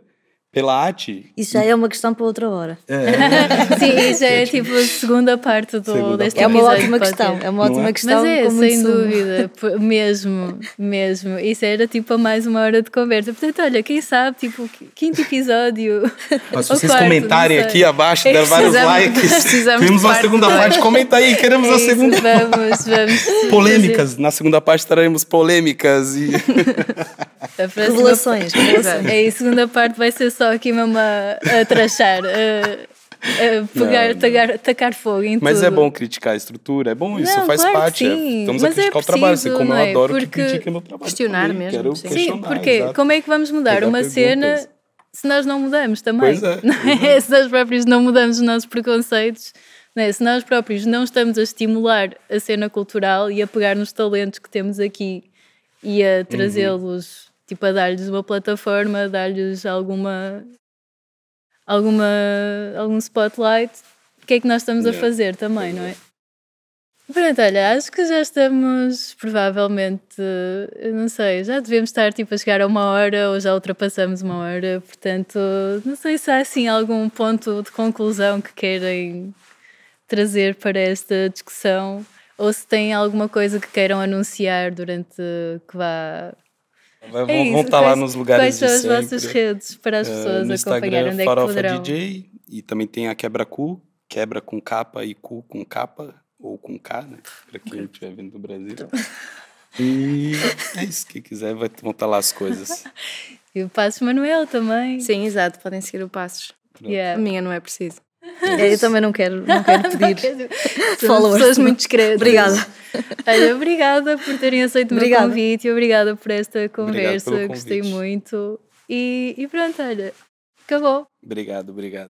pela arte. Isso já é uma questão para outra hora. Sim, isso é tipo a segunda parte do, Segunda deste É uma ótima questão. É uma ótima é? questão. Mas é, sem sumo. dúvida, mesmo, mesmo. Isso era tipo a mais uma hora de conversa. Portanto, olha, quem sabe, tipo, quinto episódio. Mas se vocês quarto, comentarem aqui abaixo, der vários likes, precisamos temos uma segunda parte. Comenta aí, queremos É a isso, segunda. Vamos, vamos. Polêmicas. Na segunda parte traremos polêmicas e. A próxima- Revelações, revelações. É isso, a segunda parte vai ser só aqui mesmo a, a trachar, a, a pegar, Não, não. tacar, fogo em Mas tudo. é bom criticar a estrutura, é bom, isso Não, faz claro que parte. é. sim, Estamos a mas é criticar o trabalho, assim preciso, como não eu é? adoro que Porque critiquem meu trabalho. questionar também. mesmo, sim. Sim, questionar, porque exato. como é que vamos mudar uma cena se nós não mudamos também? Pois é, é? Se nós próprios não mudamos os nossos preconceitos, é? se nós próprios não estamos a estimular a cena cultural e a pegar nos talentos que temos aqui e a trazê-los, tipo, a dar-lhes uma plataforma, a dar-lhes alguma, alguma, algum spotlight, o que é que nós estamos a Yeah. fazer também, não é? Pronto, olha, acho que já estamos provavelmente, não sei, já devemos estar tipo a chegar a uma hora ou já ultrapassamos uma hora, portanto, não sei se há assim algum ponto de conclusão que querem trazer para esta discussão ou se têm alguma coisa que queiram anunciar durante que vá. É vão, vão estar lá quais- nos lugares Quais são de as sempre. vossas redes para as Eh, pessoas no acompanharem Instagram, onde é que Farofa poderão? DJ, e também tem a Quebra Cu, quebra com capa e cu com capa, ou com K, né? Pra quem estiver vindo do Brasil. E é isso, quem quiser vai, vão estar lá as coisas. E o Passos Manuel também. Sim, exato. Podem seguir o Passos. A Yeah. minha não é preciso. É, Eu também não quero, não quero pedir. Followers. pessoas muito discretas. Obrigada. Olha, obrigada por terem aceito o meu Obrigada. convite e obrigada por esta conversa. Gostei muito. E, e pronto, olha, acabou. Obrigado, obrigado.